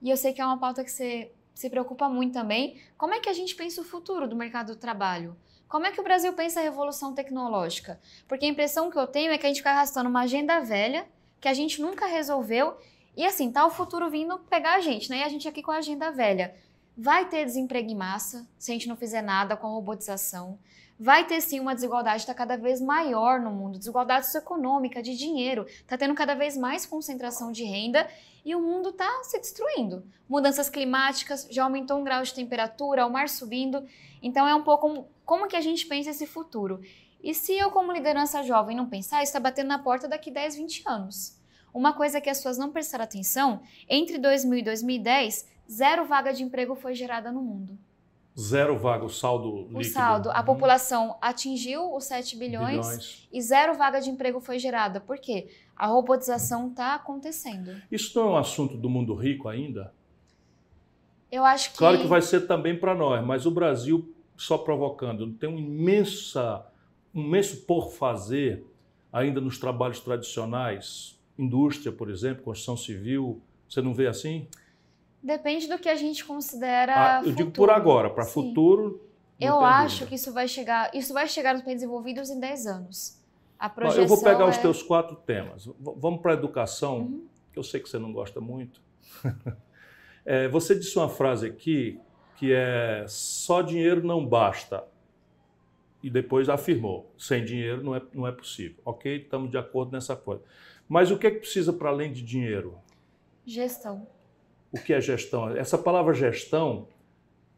e eu sei que é uma pauta que você se preocupa muito também. Como é que a gente pensa o futuro do mercado do trabalho? Como é que o Brasil pensa a revolução tecnológica? Porque a impressão que eu tenho é que a gente fica arrastando uma agenda velha que a gente nunca resolveu e assim, tá o futuro vindo pegar a gente, né? E a gente aqui com a agenda velha. Vai ter desemprego em massa se a gente não fizer nada com a robotização. Vai ter sim uma desigualdade está cada vez maior no mundo, desigualdade socioeconômica, de dinheiro, está tendo cada vez mais concentração de renda e o mundo está se destruindo. Mudanças climáticas, já aumentou um grau de temperatura, o mar subindo. Então é um pouco como que a gente pensa esse futuro. E se eu, como liderança jovem, não pensar, está batendo na porta daqui 10, 20 anos. Uma coisa que as pessoas não prestaram atenção, entre 2000 e 2010, zero vaga de emprego foi gerada no mundo. Zero vaga, o saldo líquido. O saldo. A uhum. população atingiu os 7 bilhões, bilhões, e zero vaga de emprego foi gerada. Por quê? A robotização está acontecendo. Isso não é um assunto do mundo rico ainda? Eu acho que. Claro que vai ser também para nós, mas o Brasil só provocando tem um imensa, um imenso por fazer ainda nos trabalhos tradicionais, indústria, por exemplo, construção civil. Você não vê assim? Depende do que a gente considera. Ah, eu futuro. digo por agora, para futuro. Eu acho dúvida. que isso vai chegar, isso vai chegar nos países desenvolvidos em 10 anos. A projeção eu vou pegar é... os teus quatro temas. Vamos para a educação, uhum. que eu sei que você não gosta muito. é, você disse uma frase aqui que é só dinheiro não basta. E depois afirmou, sem dinheiro não é, não é possível. Ok, estamos de acordo nessa coisa. Mas o que é que precisa para além de dinheiro? Gestão. O que é gestão? Essa palavra gestão,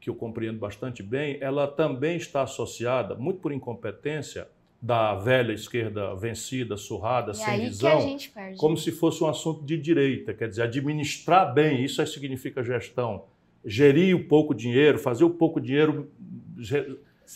que eu compreendo bastante bem, ela também está associada, muito por incompetência, da velha esquerda vencida, surrada, e sem visão, perde. como se fosse um assunto de direita, quer dizer, administrar bem, isso significa gestão. Gerir o pouco dinheiro, fazer o pouco dinheiro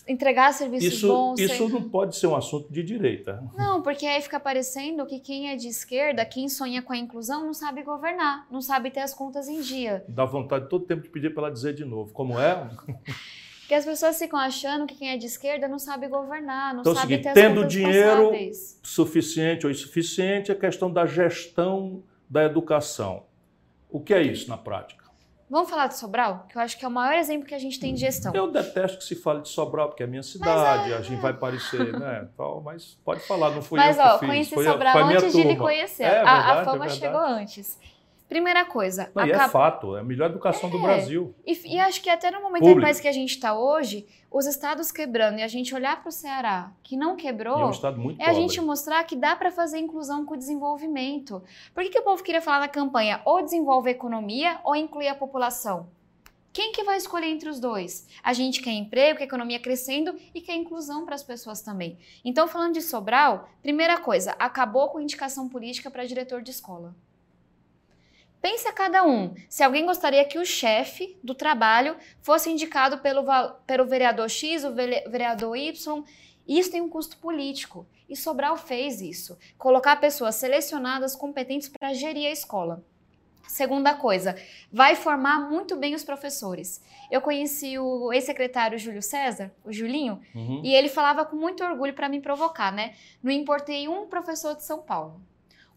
entregar serviços isso, bons. Isso ser... não pode ser um assunto de direita. Não, porque aí fica parecendo que quem é de esquerda, quem sonha com a inclusão, não sabe governar, não sabe ter as contas em dia. Dá vontade todo tempo de pedir para ela dizer de novo. Como é? que as pessoas ficam achando que quem é de esquerda não sabe governar, não então, sabe seguinte, ter as tendo dinheiro passáveis. suficiente ou insuficiente, é questão da gestão da educação. O que é isso na prática? Vamos falar de Sobral? Que eu acho que é o maior exemplo que a gente tem de gestão. Eu detesto que se fale de Sobral, porque é a minha cidade, é... a gente vai parecer, né? Tal, mas pode falar, não fui mas, eu ó, que fiz. Conheci foi Sobral a, antes de lhe conhecer. É, a, verdade, a fama é chegou antes. Primeira coisa. Não, acaba... é fato, é a melhor educação é. do Brasil. E, e, acho que até no momento país que a gente está hoje, os estados quebrando e a gente olhar para o Ceará, que não quebrou, é, um estado muito é a gente mostrar que dá para fazer inclusão com o desenvolvimento. Por que, que o povo queria falar na campanha ou desenvolve a economia ou inclui a população? Quem que vai escolher entre os dois? A gente quer emprego, quer economia crescendo e quer inclusão para as pessoas também. Então, falando de Sobral, primeira coisa, acabou com indicação política para diretor de escola. Pensa cada um. Se alguém gostaria que o chefe do trabalho fosse indicado pelo, pelo vereador X, o vereador Y, isso tem um custo político. E Sobral fez isso. Colocar pessoas selecionadas, competentes para gerir a escola. Segunda coisa, vai formar muito bem os professores. Eu conheci o ex-secretário Júlio César, o Julinho, uhum. e ele falava com muito orgulho para me provocar, né? Não importei um professor de São Paulo.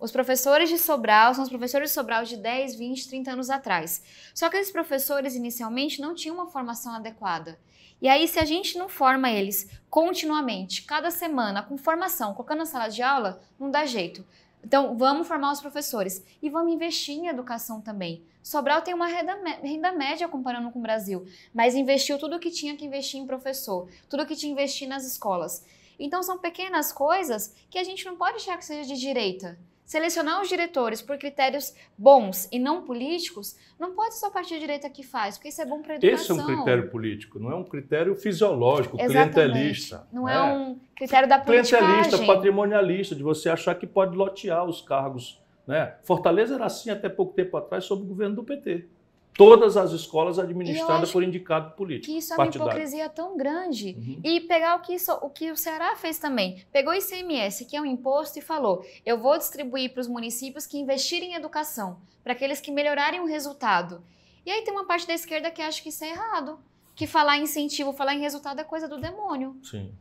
Os professores de Sobral são os professores de Sobral de 10, 20, 30 anos atrás. Só que esses professores inicialmente não tinham uma formação adequada. E aí, se a gente não forma eles continuamente, cada semana, com formação, colocando na sala de aula, não dá jeito. Então, vamos formar os professores e vamos investir em educação também. Sobral tem uma renda, renda média comparando com o Brasil, mas investiu tudo o que tinha que investir em professor, tudo o que tinha que investir nas escolas. Então, são pequenas coisas que a gente não pode achar que seja de direita. Selecionar os diretores por critérios bons e não políticos não pode só a partir da direita que faz, porque isso é bom para a educação. Esse é um critério político, não é um critério fisiológico, Exatamente. clientelista. Não é, é um critério da política. Clientelista, patrimonialista, de você achar que pode lotear os cargos. Né? Fortaleza era assim até pouco tempo atrás, sob o governo do PT todas as escolas administradas por indicado político. Que isso é uma hipocrisia tão grande. Uhum. E pegar o que, isso, o que o Ceará fez também. Pegou o ICMS, que é um imposto, e falou: eu vou distribuir para os municípios que investirem em educação, para aqueles que melhorarem o resultado. E aí tem uma parte da esquerda que acha que isso é errado. Que falar em incentivo, falar em resultado é coisa do demônio. Sim.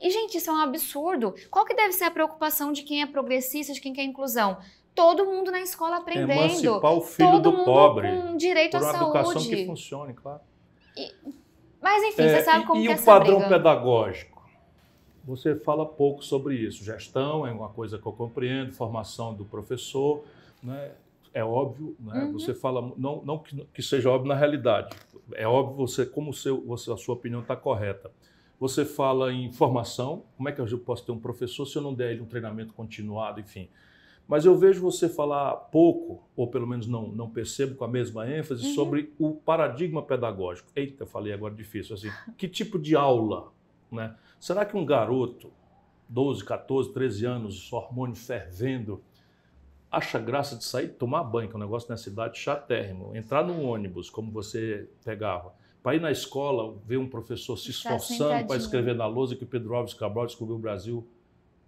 E, gente, isso é um absurdo. Qual que deve ser a preocupação de quem é progressista, de quem quer inclusão? Todo mundo na escola aprendendo. Emancipar o filho todo do mundo pobre. Com direito por à uma saúde. educação que funcione, claro. E, mas enfim, é, você sabe como e, que é é o padrão briga. pedagógico? Você fala pouco sobre isso. Gestão é uma coisa que eu compreendo, formação do professor, né? é óbvio, né? Uhum. Você fala, não, não que, que, seja óbvio na realidade, é óbvio você como seu, você, a sua opinião está correta. Você fala em formação, como é que eu posso ter um professor se eu não der ele um treinamento continuado, enfim. Mas eu vejo você falar pouco, ou pelo menos não, não percebo com a mesma ênfase, uhum. sobre o paradigma pedagógico. Eita, falei agora difícil assim. Que tipo de aula? Né? Será que um garoto, 12, 14, 13 anos, hormônio fervendo, acha graça de sair tomar banho, que é um negócio na cidade chatérrimo, entrar num ônibus, como você pegava, para ir na escola, ver um professor se esforçando para escrever na lousa que Pedro Alves Cabral descobriu o Brasil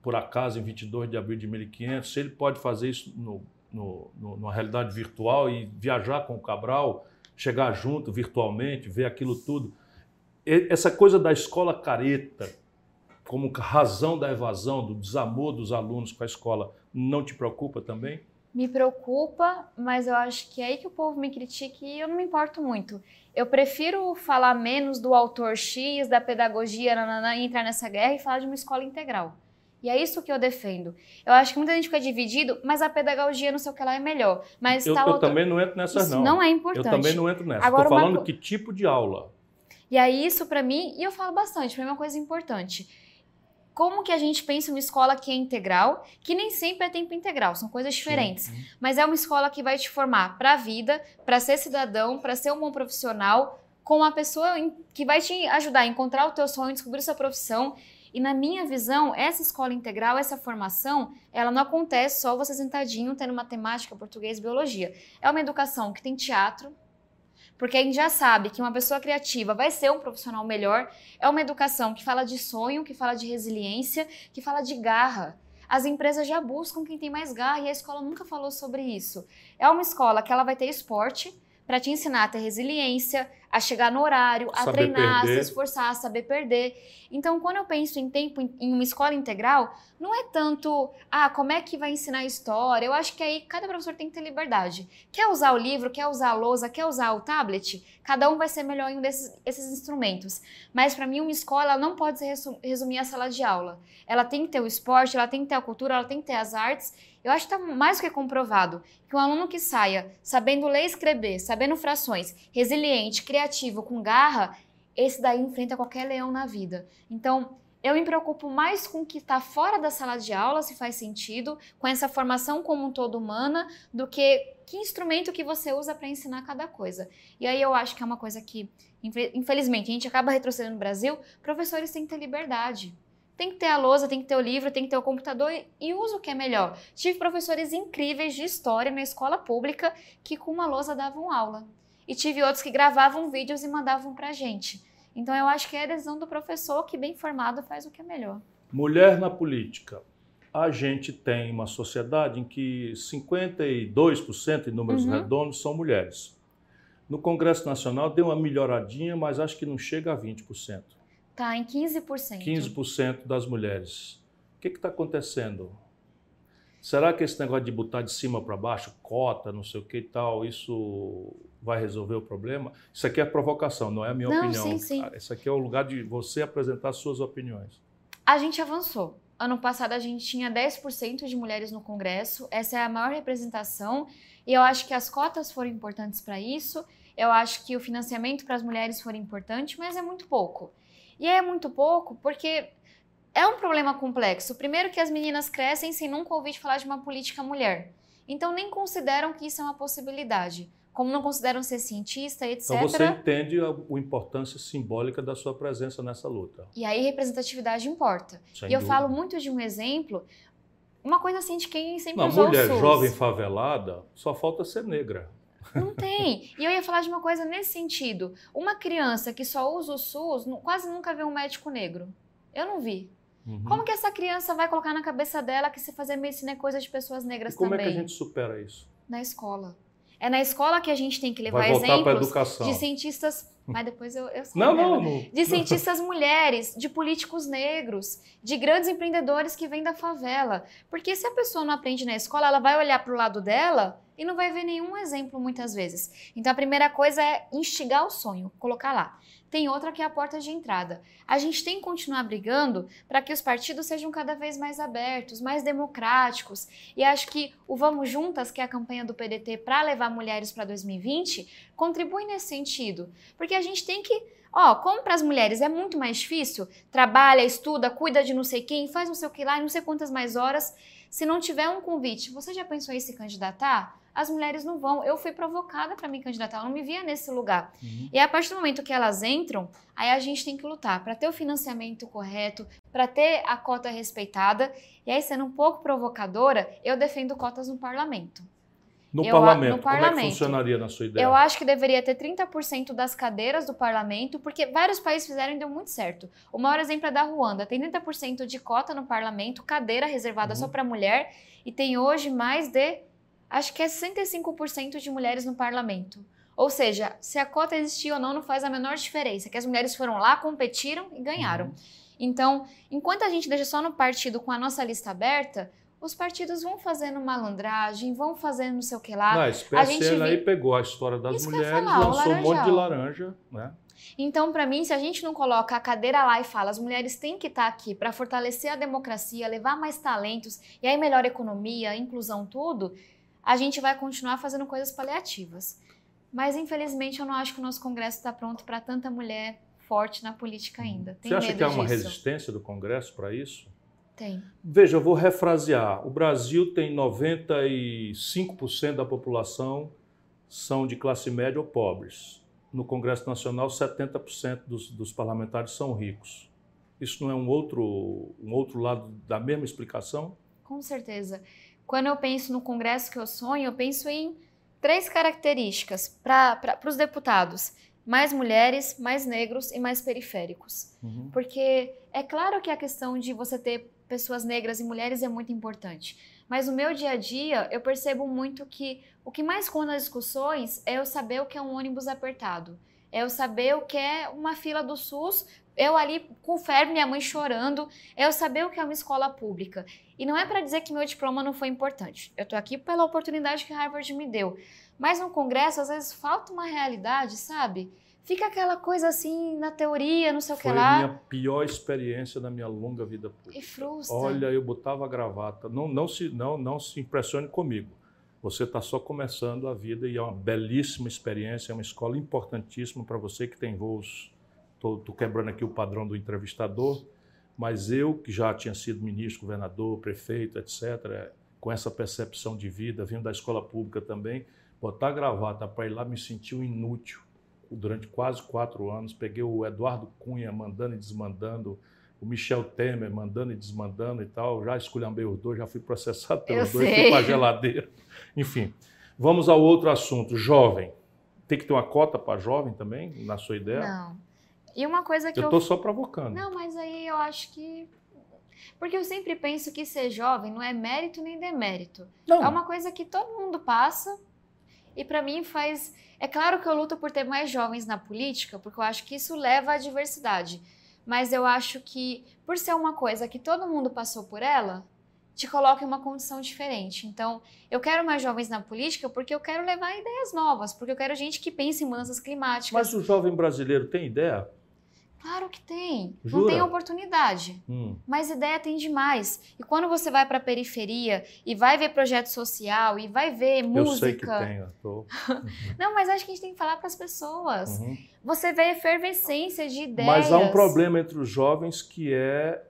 por acaso em 22 de abril de 1500, se ele pode fazer isso no, no, no, numa realidade virtual e viajar com o Cabral, chegar junto virtualmente, ver aquilo tudo. Essa coisa da escola careta, como razão da evasão, do desamor dos alunos com a escola, não te preocupa também? Me preocupa, mas eu acho que é aí que o povo me critica e eu não me importo muito. Eu prefiro falar menos do autor X, da pedagogia, nanana, entrar nessa guerra e falar de uma escola integral. E é isso que eu defendo. Eu acho que muita gente fica dividido, mas a pedagogia não sei o que lá é melhor. Mas eu, eu também não entro nessas, isso não. não é importante. Eu também não entro nessa. Estou falando uma... que tipo de aula. E aí, isso para mim, e eu falo bastante, para mim é uma coisa importante. Como que a gente pensa uma escola que é integral, que nem sempre é tempo integral, são coisas diferentes. Sim. Mas é uma escola que vai te formar para a vida, para ser cidadão, para ser um bom profissional, com uma pessoa que vai te ajudar a encontrar o teu sonho, descobrir sua profissão e na minha visão, essa escola integral, essa formação, ela não acontece só você sentadinho tendo matemática, português, biologia. É uma educação que tem teatro, Porque a gente já sabe que uma pessoa criativa vai ser um profissional melhor. É uma educação que fala de sonho, que fala de resiliência, que fala de garra. As empresas já buscam quem tem mais garra e a escola nunca falou sobre isso. É uma escola que ela vai ter esporte para te ensinar a ter resiliência, a chegar no horário, a Saber treinar, a perder. se esforçar, a saber perder. Então, quando eu penso em tempo em- uma escola integral, não é tanto, ah, como é que vai ensinar história? Eu acho que aí cada professor tem que ter liberdade. Quer usar o livro, quer usar a lousa, quer usar o tablet? Cada um vai ser melhor em um desses esses instrumentos. Mas para mim, uma escola não pode se resu- resumir a sala de aula. Ela tem que ter o esporte, ela tem que ter a cultura, ela tem que ter as artes. Eu acho que está mais do que comprovado que um aluno que saia sabendo ler e escrever, sabendo frações, resiliente, criativo, com garra, esse daí enfrenta qualquer leão na vida. Então, eu me preocupo mais com o que está fora da sala de aula, se faz sentido, com essa formação como um todo humana, do que que instrumento que você usa para ensinar cada coisa. E aí eu acho que é uma coisa que, infe- infelizmente, a gente acaba retrocedendo no Brasil, professores têm que ter liberdade. Tem que ter a lousa, tem que ter o livro, tem que ter o computador e, e usa o que é melhor. Tive professores incríveis de história na escola pública que com uma lousa davam aula. E tive outros que gravavam vídeos e mandavam pra gente. Então eu acho que é a decisão do professor que bem formado faz o que é melhor. Mulher na política. A gente tem uma sociedade em que 52% em números Uhum. redondos são mulheres. No Congresso Nacional deu uma melhoradinha, mas acho que não chega a 20%. Tá em 15%. 15% das mulheres. O que está acontecendo? Será que esse negócio de botar de cima para baixo, cota, não sei o que e tal, isso vai resolver o problema? Isso aqui é provocação, não é a minha Não, opinião. sim, sim. Isso aqui é o lugar de você apresentar suas opiniões. A gente avançou. Ano passado a gente tinha 10% de mulheres no Congresso, essa é a maior representação, e eu acho que as cotas foram importantes para isso, eu acho que o financiamento para as mulheres foi importante, mas é muito pouco. E é muito pouco porque é um problema complexo. Primeiro que as meninas crescem sem nunca ouvir falar de uma política mulher. Então nem consideram que isso é uma possibilidade. Como não consideram ser cientista, etc. Então você entende a, a importância simbólica da sua presença nessa luta. E aí representatividade importa. sem E eu dúvida. falo muito de um exemplo, uma coisa assim de quem sempre Uma mulher jovem favelada só falta ser negra. Não tem. E eu ia falar de uma coisa nesse sentido. Uma criança que só usa o SUS quase nunca vê um médico negro. Eu não vi. Uhum. Como que essa criança vai colocar na cabeça dela que se fazer medicina é coisa de pessoas negras E como também? é que a gente supera isso? Na escola. É na escola que a gente tem que levar Vai exemplos de cientistas. Mas depois eu, eu Não, não, não. de cientistas mulheres, de políticos negros, de grandes empreendedores que vêm da favela. Porque se a pessoa não aprende na escola, ela vai olhar para o lado dela e não vai ver nenhum exemplo muitas vezes. Então a primeira coisa é instigar o sonho, colocar lá. Tem outra que é a porta de entrada. A gente tem que continuar brigando para que os partidos sejam cada vez mais abertos, mais democráticos. E acho que o Vamos Juntas, que é a campanha do PDT para levar mulheres para 2020, contribui nesse sentido. Porque a gente tem que Ó, como para as mulheres é muito mais difícil, trabalha, estuda, cuida de não sei quem, faz não sei o que lá, não sei quantas mais horas. Se não tiver um convite, você já pensou em se candidatar? As mulheres não vão. Eu fui provocada para me candidatar, eu não me via nesse lugar. Uhum. E a partir do momento que elas entram, aí a gente tem que lutar para ter o financiamento correto, para ter a cota respeitada. E aí, sendo um pouco provocadora, eu defendo cotas no parlamento. No, Eu parlamento, no como é que parlamento. funcionaria na sua ideia? Eu acho que deveria ter 30% das cadeiras do parlamento, porque vários países fizeram e deu muito certo. O maior exemplo é da Ruanda. Tem 30% de cota no parlamento, cadeira reservada Uhum. só para mulher, e tem hoje mais de, acho que é 65% de mulheres no parlamento. Ou seja, se a cota existir ou não, não faz a menor diferença, que as mulheres foram lá, competiram e ganharam. Uhum. Então, enquanto a gente deixa só no partido com a nossa lista aberta, os partidos vão fazendo malandragem, vão fazendo não sei o que lá. Não, a gente aí pegou a história das Isso mulheres, falar, lançou um monte de laranja, né? Então, para mim, se a gente não coloca a cadeira lá e fala, as mulheres têm que estar aqui para fortalecer a democracia, levar mais talentos e aí melhora a economia, inclusão, tudo, a gente vai continuar fazendo coisas paliativas. Mas infelizmente eu não acho que o nosso Congresso está pronto para tanta mulher forte na política ainda. Tem Você acha que há uma disso? resistência do Congresso para isso? Tem. Veja, eu vou refrasear. O Brasil tem 95% da população são de classe média ou pobres. No Congresso Nacional, 70% dos, dos parlamentares são ricos. Isso não é um outro, um outro lado da mesma explicação? Com certeza. Quando eu penso no Congresso que eu sonho, eu penso em três características para os deputados: mais mulheres, mais negros e mais periféricos. Uhum. Porque é claro que a questão de você ter pessoas negras e mulheres é muito importante. Mas no meu dia a dia, eu percebo muito que o que mais conta nas discussões é eu saber o que é um ônibus apertado. É eu saber o que é uma fila do SUS, eu ali com febre, minha mãe chorando, é eu saber o que é uma escola pública. E não é para dizer que meu diploma não foi importante. Eu estou aqui pela oportunidade que Harvard me deu. Mas no congresso, às vezes, falta uma realidade, sabe? Fica aquela coisa assim, na teoria, não sei o que lá. Foi a minha pior experiência da minha longa vida pública. E frustra. Olha, eu botava a gravata. Não, não, se, não, não se impressione comigo. Você está só começando a vida e é uma belíssima experiência, é uma escola importantíssima para você que tem voos. Estou quebrando aqui o padrão do entrevistador mas eu, que já tinha sido ministro, governador, prefeito, etc., com essa percepção de vida, vindo da escola pública também, botar gravata para ir lá me sentiu inútil. Durante quase quatro anos, peguei o Eduardo Cunha mandando e desmandando, o Michel Temer mandando e desmandando e tal. Já esculhambei os dois, já fui processado pelos dois, fui para a geladeira. Enfim, vamos ao outro assunto. Jovem. Tem que ter uma cota para jovem também, na sua ideia? Não. E uma coisa que eu. Eu tô só provocando. Não, mas aí eu acho que. Porque eu sempre penso que ser jovem não é mérito nem demérito. Não. É uma coisa que todo mundo passa. E para mim faz. É claro que eu luto por ter mais jovens na política, porque eu acho que isso leva à diversidade. Mas eu acho que, por ser uma coisa que todo mundo passou por ela, te coloca em uma condição diferente. Então, eu quero mais jovens na política porque eu quero levar ideias novas, porque eu quero gente que pense em mudanças climáticas. Mas o jovem brasileiro tem ideia? Claro que tem. Jura? Não tem oportunidade. Hum. Mas ideia tem demais. E quando você vai para a periferia e vai ver projeto social e vai ver música. Eu sei que tem. Tô... Não, mas acho que a gente tem que falar para as pessoas. Uhum. Você vê efervescência de ideias. Mas há um problema entre os jovens que é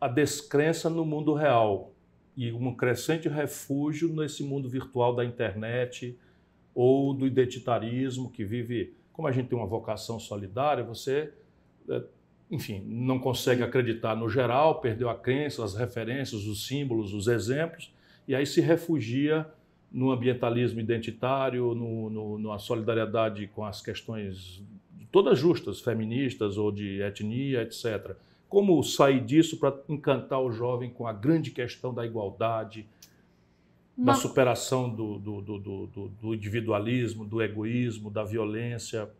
a descrença no mundo real e um crescente refúgio nesse mundo virtual da internet ou do identitarismo que vive. Como a gente tem uma vocação solidária, você enfim, não consegue acreditar no geral, perdeu a crença, as referências, os símbolos, os exemplos, e aí se refugia no ambientalismo identitário, no, no, na solidariedade com as questões todas justas, feministas ou de etnia, etc. Como sair disso para encantar o jovem com a grande questão da igualdade, Uma... da superação do, do, do, do, individualismo, do egoísmo, da violência?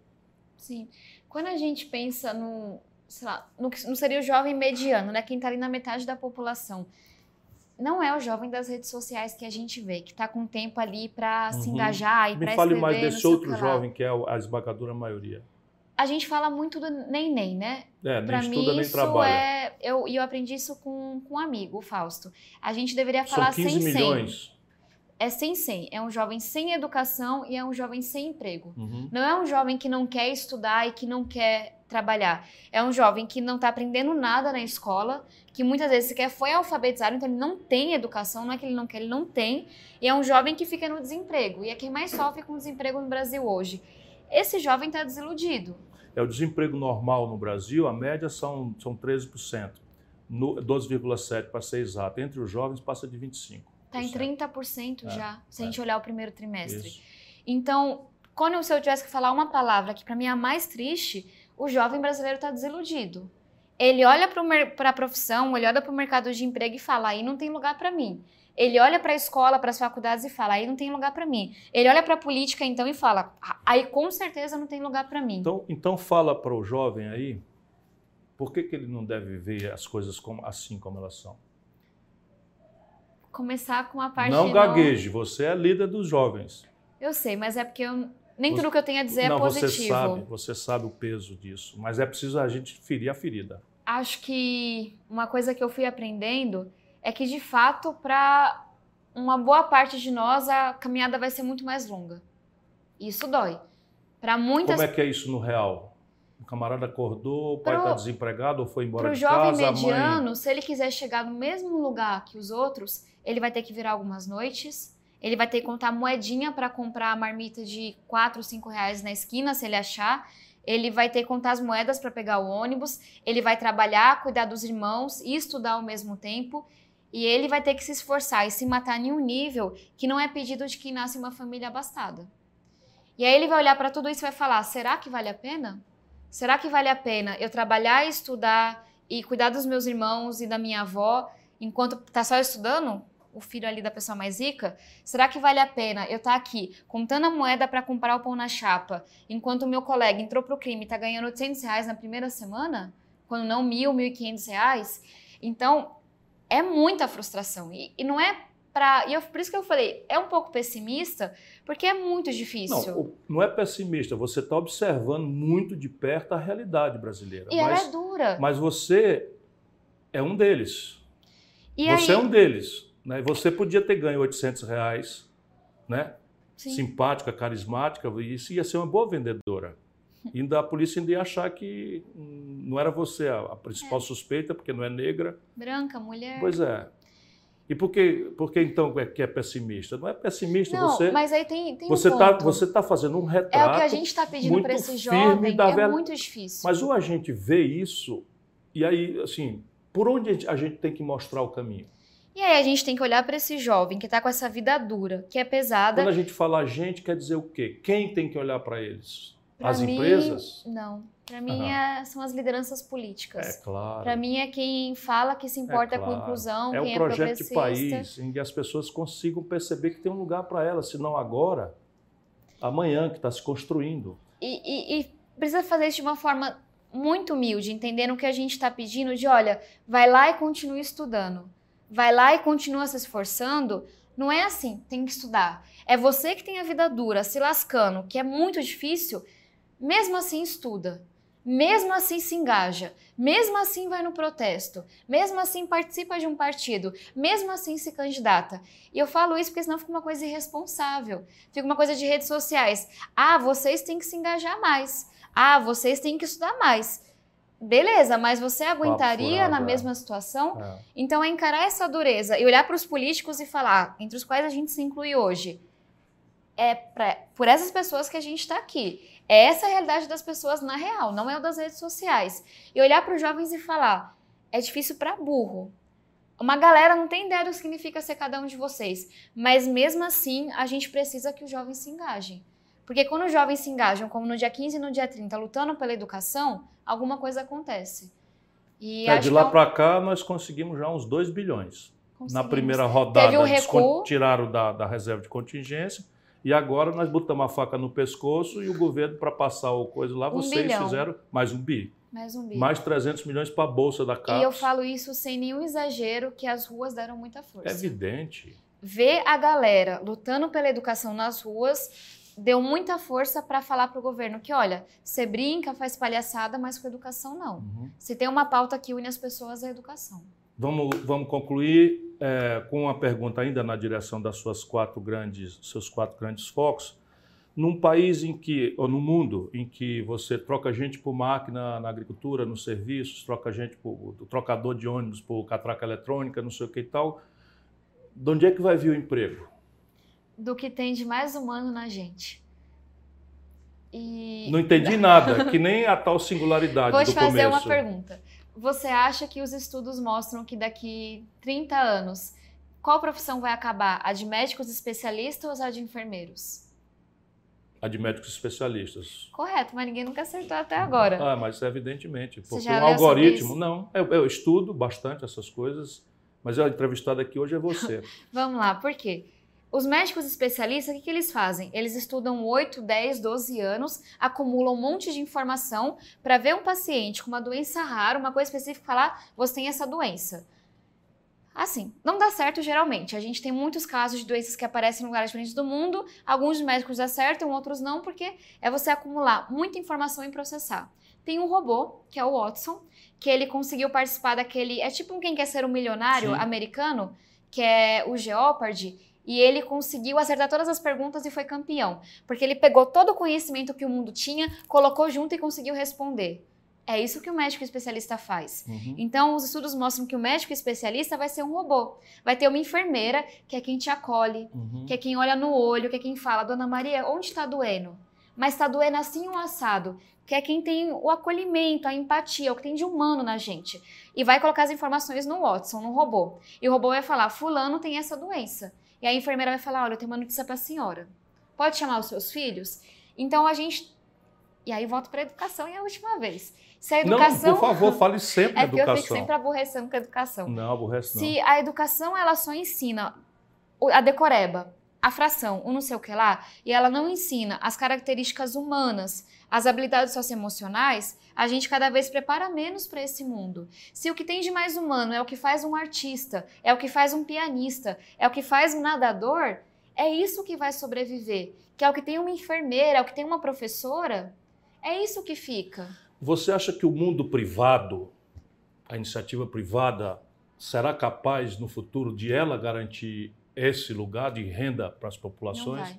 Sim. Quando a gente pensa no, sei lá, no que não seria o jovem mediano, né? Quem está ali na metade da população. Não é o jovem das redes sociais que a gente vê, que está com tempo ali para uhum. se engajar e para. Me fale mais desse outro jovem que é a esmagadora maioria. A gente fala muito do nem-nem, né? É, nem pra estuda, mim, nem isso trabalha. é. Eu, eu aprendi isso com, com um amigo, o Fausto. A gente deveria falar São 15 sem milhões é sem sem. É um jovem sem educação e é um jovem sem emprego. Uhum. Não é um jovem que não quer estudar e que não quer trabalhar. É um jovem que não está aprendendo nada na escola, que muitas vezes sequer foi alfabetizado, então ele não tem educação, não é que ele não quer, ele não tem. E é um jovem que fica no desemprego. E é quem mais sofre com desemprego no Brasil hoje. Esse jovem está desiludido. É o desemprego normal no Brasil, a média são, são 13%. 12,7% para ser exato. Entre os jovens passa de 25%. Está em 30% é, já, se a gente é. olhar o primeiro trimestre. Isso. Então, quando se eu tivesse que falar uma palavra que para mim é a mais triste, o jovem brasileiro está desiludido. Ele olha para a profissão, ele olha para o mercado de emprego e fala: aí não tem lugar para mim. Ele olha para a escola, para as faculdades e fala: aí não tem lugar para mim. Ele olha para a política então e fala: aí com certeza não tem lugar para mim. Então, então fala para o jovem aí, por que, que ele não deve ver as coisas como, assim como elas são? Começar com a parte. Não gagueje, não... você é líder dos jovens. Eu sei, mas é porque eu... nem tudo que eu tenho a dizer é não, é positivo. Você sabe, você sabe o peso disso, mas é preciso a gente ferir a ferida. Acho que uma coisa que eu fui aprendendo é que, de fato, para uma boa parte de nós, a caminhada vai ser muito mais longa. Isso dói. Para muitas. Como é que é isso no real? O camarada acordou, o pai está desempregado ou foi embora de casa. Para o jovem mediano, mãe... se ele quiser chegar no mesmo lugar que os outros, ele vai ter que virar algumas noites, ele vai ter que contar moedinha para comprar a marmita de 4, 5 reais na esquina, se ele achar. Ele vai ter que contar as moedas para pegar o ônibus, ele vai trabalhar, cuidar dos irmãos e estudar ao mesmo tempo. E ele vai ter que se esforçar e se matar em um nível que não é pedido de quem nasce uma família abastada. E aí ele vai olhar para tudo isso e vai falar: será que vale a pena? Será que vale a pena eu trabalhar e estudar e cuidar dos meus irmãos e da minha avó enquanto tá só estudando? O filho ali da pessoa mais rica? Será que vale a pena eu estar tá aqui contando a moeda para comprar o pão na chapa, enquanto o meu colega entrou pro crime e tá ganhando 800 reais na primeira semana? Quando não mil, mil e quinhentos reais? Então, é muita frustração. E, e não é para. E eu, por isso que eu falei, é um pouco pessimista, porque é muito difícil. Não, não é pessimista, você está observando muito de perto a realidade brasileira. E mas, ela é dura. Mas você é um deles. E você é aí... é um deles. Né? Você podia ter ganho 800 reais, né? Sim. simpática, carismática, e isso ia ser uma boa vendedora. Ainda a polícia ainda ia achar que não era você a, a principal é. suspeita, porque não é negra. Branca, mulher. Pois é. E por que, por que então é que é pessimista? Não é pessimista, não, você. Mas aí tem, tem você um tá, Você está fazendo um retrato. É o que a gente está pedindo para esse jovem. É velha... muito difícil. Mas ou a gente vê isso, e aí, assim, por onde a gente tem que mostrar o caminho? E aí a gente tem que olhar para esse jovem que está com essa vida dura, que é pesada. Quando a gente fala a gente, quer dizer o quê? Quem tem que olhar para eles? Pra as mim, empresas? Não. Para mim é, são as lideranças políticas. É claro. Para mim é quem fala que se importa é claro. com a inclusão, é quem um projeto é de país em que as pessoas consigam perceber que tem um lugar para elas, se não agora, amanhã que está se construindo. E, e, e precisa fazer isso de uma forma muito humilde, entendendo o que a gente está pedindo de, olha, vai lá e continue estudando. Vai lá e continua se esforçando. Não é assim, tem que estudar. É você que tem a vida dura, se lascando, que é muito difícil, mesmo assim estuda. Mesmo assim se engaja, mesmo assim vai no protesto, mesmo assim participa de um partido, mesmo assim se candidata. E eu falo isso porque senão fica uma coisa irresponsável, fica uma coisa de redes sociais. Ah, vocês têm que se engajar mais. Ah, vocês têm que estudar mais. Beleza, mas você aguentaria na mesma situação? É. Então é encarar essa dureza e olhar para os políticos e falar, entre os quais a gente se inclui hoje, é pra, por essas pessoas que a gente está aqui. É essa a realidade das pessoas na real, não é o das redes sociais. E olhar para os jovens e falar: é difícil para burro. Uma galera não tem ideia do que significa ser cada um de vocês, mas mesmo assim a gente precisa que os jovens se engajem. Porque quando os jovens se engajam, como no dia 15 e no dia 30, lutando pela educação, alguma coisa acontece. E é, de lá é para cá nós conseguimos já uns 2 bilhões. Na primeira rodada, um recuo... tiraram da, da reserva de contingência e agora nós botamos a faca no pescoço e o governo, para passar o coisa lá, um vocês bilhão. fizeram mais um bi. Mais um bi. Mais 300 milhões para a Bolsa da CAPES. E eu falo isso sem nenhum exagero, que as ruas deram muita força. É evidente. Ver a galera lutando pela educação nas ruas deu muita força para falar para o governo que, olha, você brinca, faz palhaçada, mas com educação não. Uhum. Se tem uma pauta que une as pessoas, é a educação. Vamos, vamos concluir é, com uma pergunta ainda na direção das suas quatro grandes, seus quatro grandes focos. Num país em que, ou no mundo, em que você troca gente por máquina na agricultura, nos serviços, troca gente por trocador de ônibus por catraca eletrônica, não sei o que e tal, de onde é que vai vir o emprego? Do que tem de mais humano na gente. E... Não entendi nada, que nem a tal singularidade Vou te fazer começo. uma pergunta. Você acha que os estudos mostram que daqui 30 anos, qual profissão vai acabar? A de médicos especialistas ou a de enfermeiros? A de médicos especialistas. Correto, mas ninguém nunca acertou até agora. Ah, mas evidentemente. Porque um algoritmo. Não, eu, eu, estudo bastante essas coisas, mas a entrevistada aqui hoje é você. Vamos lá, por quê? Os médicos especialistas, o que, que, eles fazem? Eles estudam 8, 10, 12 anos, acumulam um monte de informação para ver um paciente com uma doença rara, uma coisa específica, falar: você tem essa doença. Assim, não dá certo geralmente. A gente tem muitos casos de doenças que aparecem em lugares diferentes do mundo, alguns médicos acertam, outros não, porque é você acumular muita informação e processar. Tem um robô, que é o Watson, que ele conseguiu participar daquele. É tipo um Quem Quer Ser um Milionário Sim. americano, que é o Jeopardy e ele conseguiu acertar todas as perguntas e foi campeão, porque ele pegou todo o conhecimento que o mundo tinha, colocou junto e conseguiu responder. É isso que o médico especialista faz. Uhum. Então, os estudos mostram que o médico especialista vai ser um robô. Vai ter uma enfermeira, que é quem te acolhe, uhum. que é quem olha no olho, que é quem fala: Dona Maria, onde está doendo? mas está doendo assim um assado, que é quem tem o acolhimento, a empatia, o que tem de humano na gente. E vai colocar as informações no Watson, no robô. E o robô vai falar: Fulano tem essa doença. E a enfermeira vai falar: Olha, eu tenho uma notícia para a senhora. Pode chamar os seus filhos? Então a gente. E aí volto para a educação e é a última vez. Se a educação. Não, por favor, fale sempre é educação. É eu fico sempre aborrecendo com a educação. Não, aborrece não. Se a educação ela só ensina a decoreba, a fração, o não sei o que lá, e ela não ensina as características humanas, as habilidades socioemocionais, a gente cada vez prepara menos para esse mundo. Se o que tem de mais humano é o que faz um artista, é o que faz um pianista, é o que faz um nadador, é isso que vai sobreviver. Que é o que tem uma enfermeira, é o que tem uma professora, é isso que fica. Você acha que o mundo privado, a iniciativa privada, será capaz no futuro de ela garantir esse lugar de renda para as populações?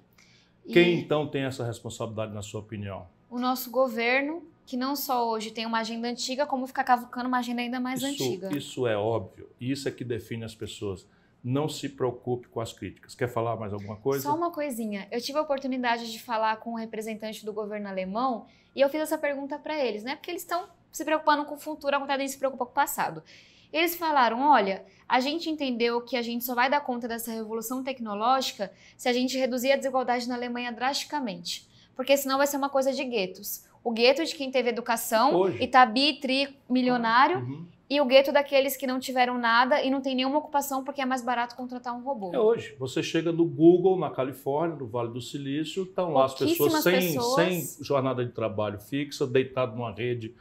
Quem então tem essa responsabilidade, na sua opinião? O nosso governo, que não só hoje tem uma agenda antiga, como fica cavucando uma agenda ainda mais isso, antiga. Isso é óbvio. E isso é que define as pessoas. Não se preocupe com as críticas. Quer falar mais alguma coisa? Só uma coisinha. Eu tive a oportunidade de falar com um representante do governo alemão e eu fiz essa pergunta para eles, né? Porque eles estão se preocupando com o futuro, a vontade de se preocupar com o passado. Eles falaram: olha, a gente entendeu que a gente só vai dar conta dessa revolução tecnológica se a gente reduzir a desigualdade na Alemanha drasticamente. Porque senão vai ser uma coisa de guetos. O gueto de quem teve educação Hoje. e tá bi, tri, milionário, uhum. e o gueto daqueles que não tiveram nada e não tem nenhuma ocupação porque é mais barato contratar um robô. É hoje. Você chega no Google, na Califórnia, no Vale do Silício, estão lá as pessoas sem, pessoas sem jornada de trabalho fixa, deitadas numa rede,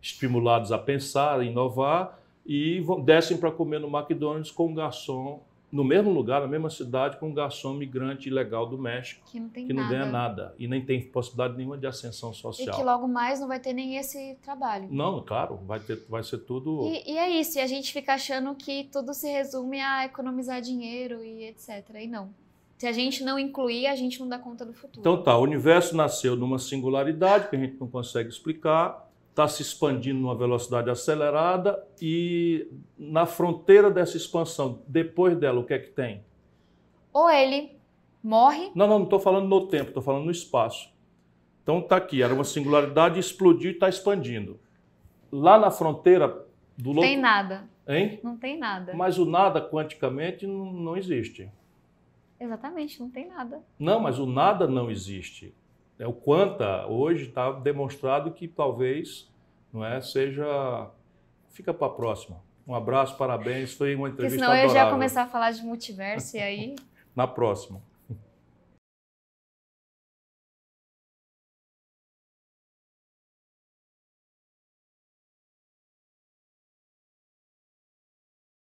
estimulados a pensar, a inovar e descem para comer no McDonald's com um garçom no mesmo lugar, na mesma cidade, com um garçom migrante ilegal do México, que não, tem que não nada. ganha nada e nem tem possibilidade nenhuma de ascensão social. E que logo mais não vai ter nem esse trabalho. Não, claro, vai, ter, vai ser tudo. E, e é isso, e a gente fica achando que tudo se resume a economizar dinheiro e etc. E não. Se a gente não incluir, a gente não dá conta do futuro. Então tá, o universo nasceu numa singularidade que a gente não consegue explicar está se expandindo numa velocidade acelerada e na fronteira dessa expansão, depois dela, o que é que tem? Ou ele morre. Não, não, não estou falando no tempo, estou falando no espaço. Então está aqui, era uma singularidade, explodiu e está expandindo. Lá na fronteira do Não tem nada. Hein? Não tem nada. Mas o nada quanticamente não, não existe. Exatamente, não tem nada. Não, mas o nada não existe. É, o quanta hoje está demonstrado que talvez não é, seja. Fica para a próxima. Um abraço, parabéns. Foi uma entrevista Porque senão adorável. eu já ia começar a falar de multiverso e aí. Na próxima.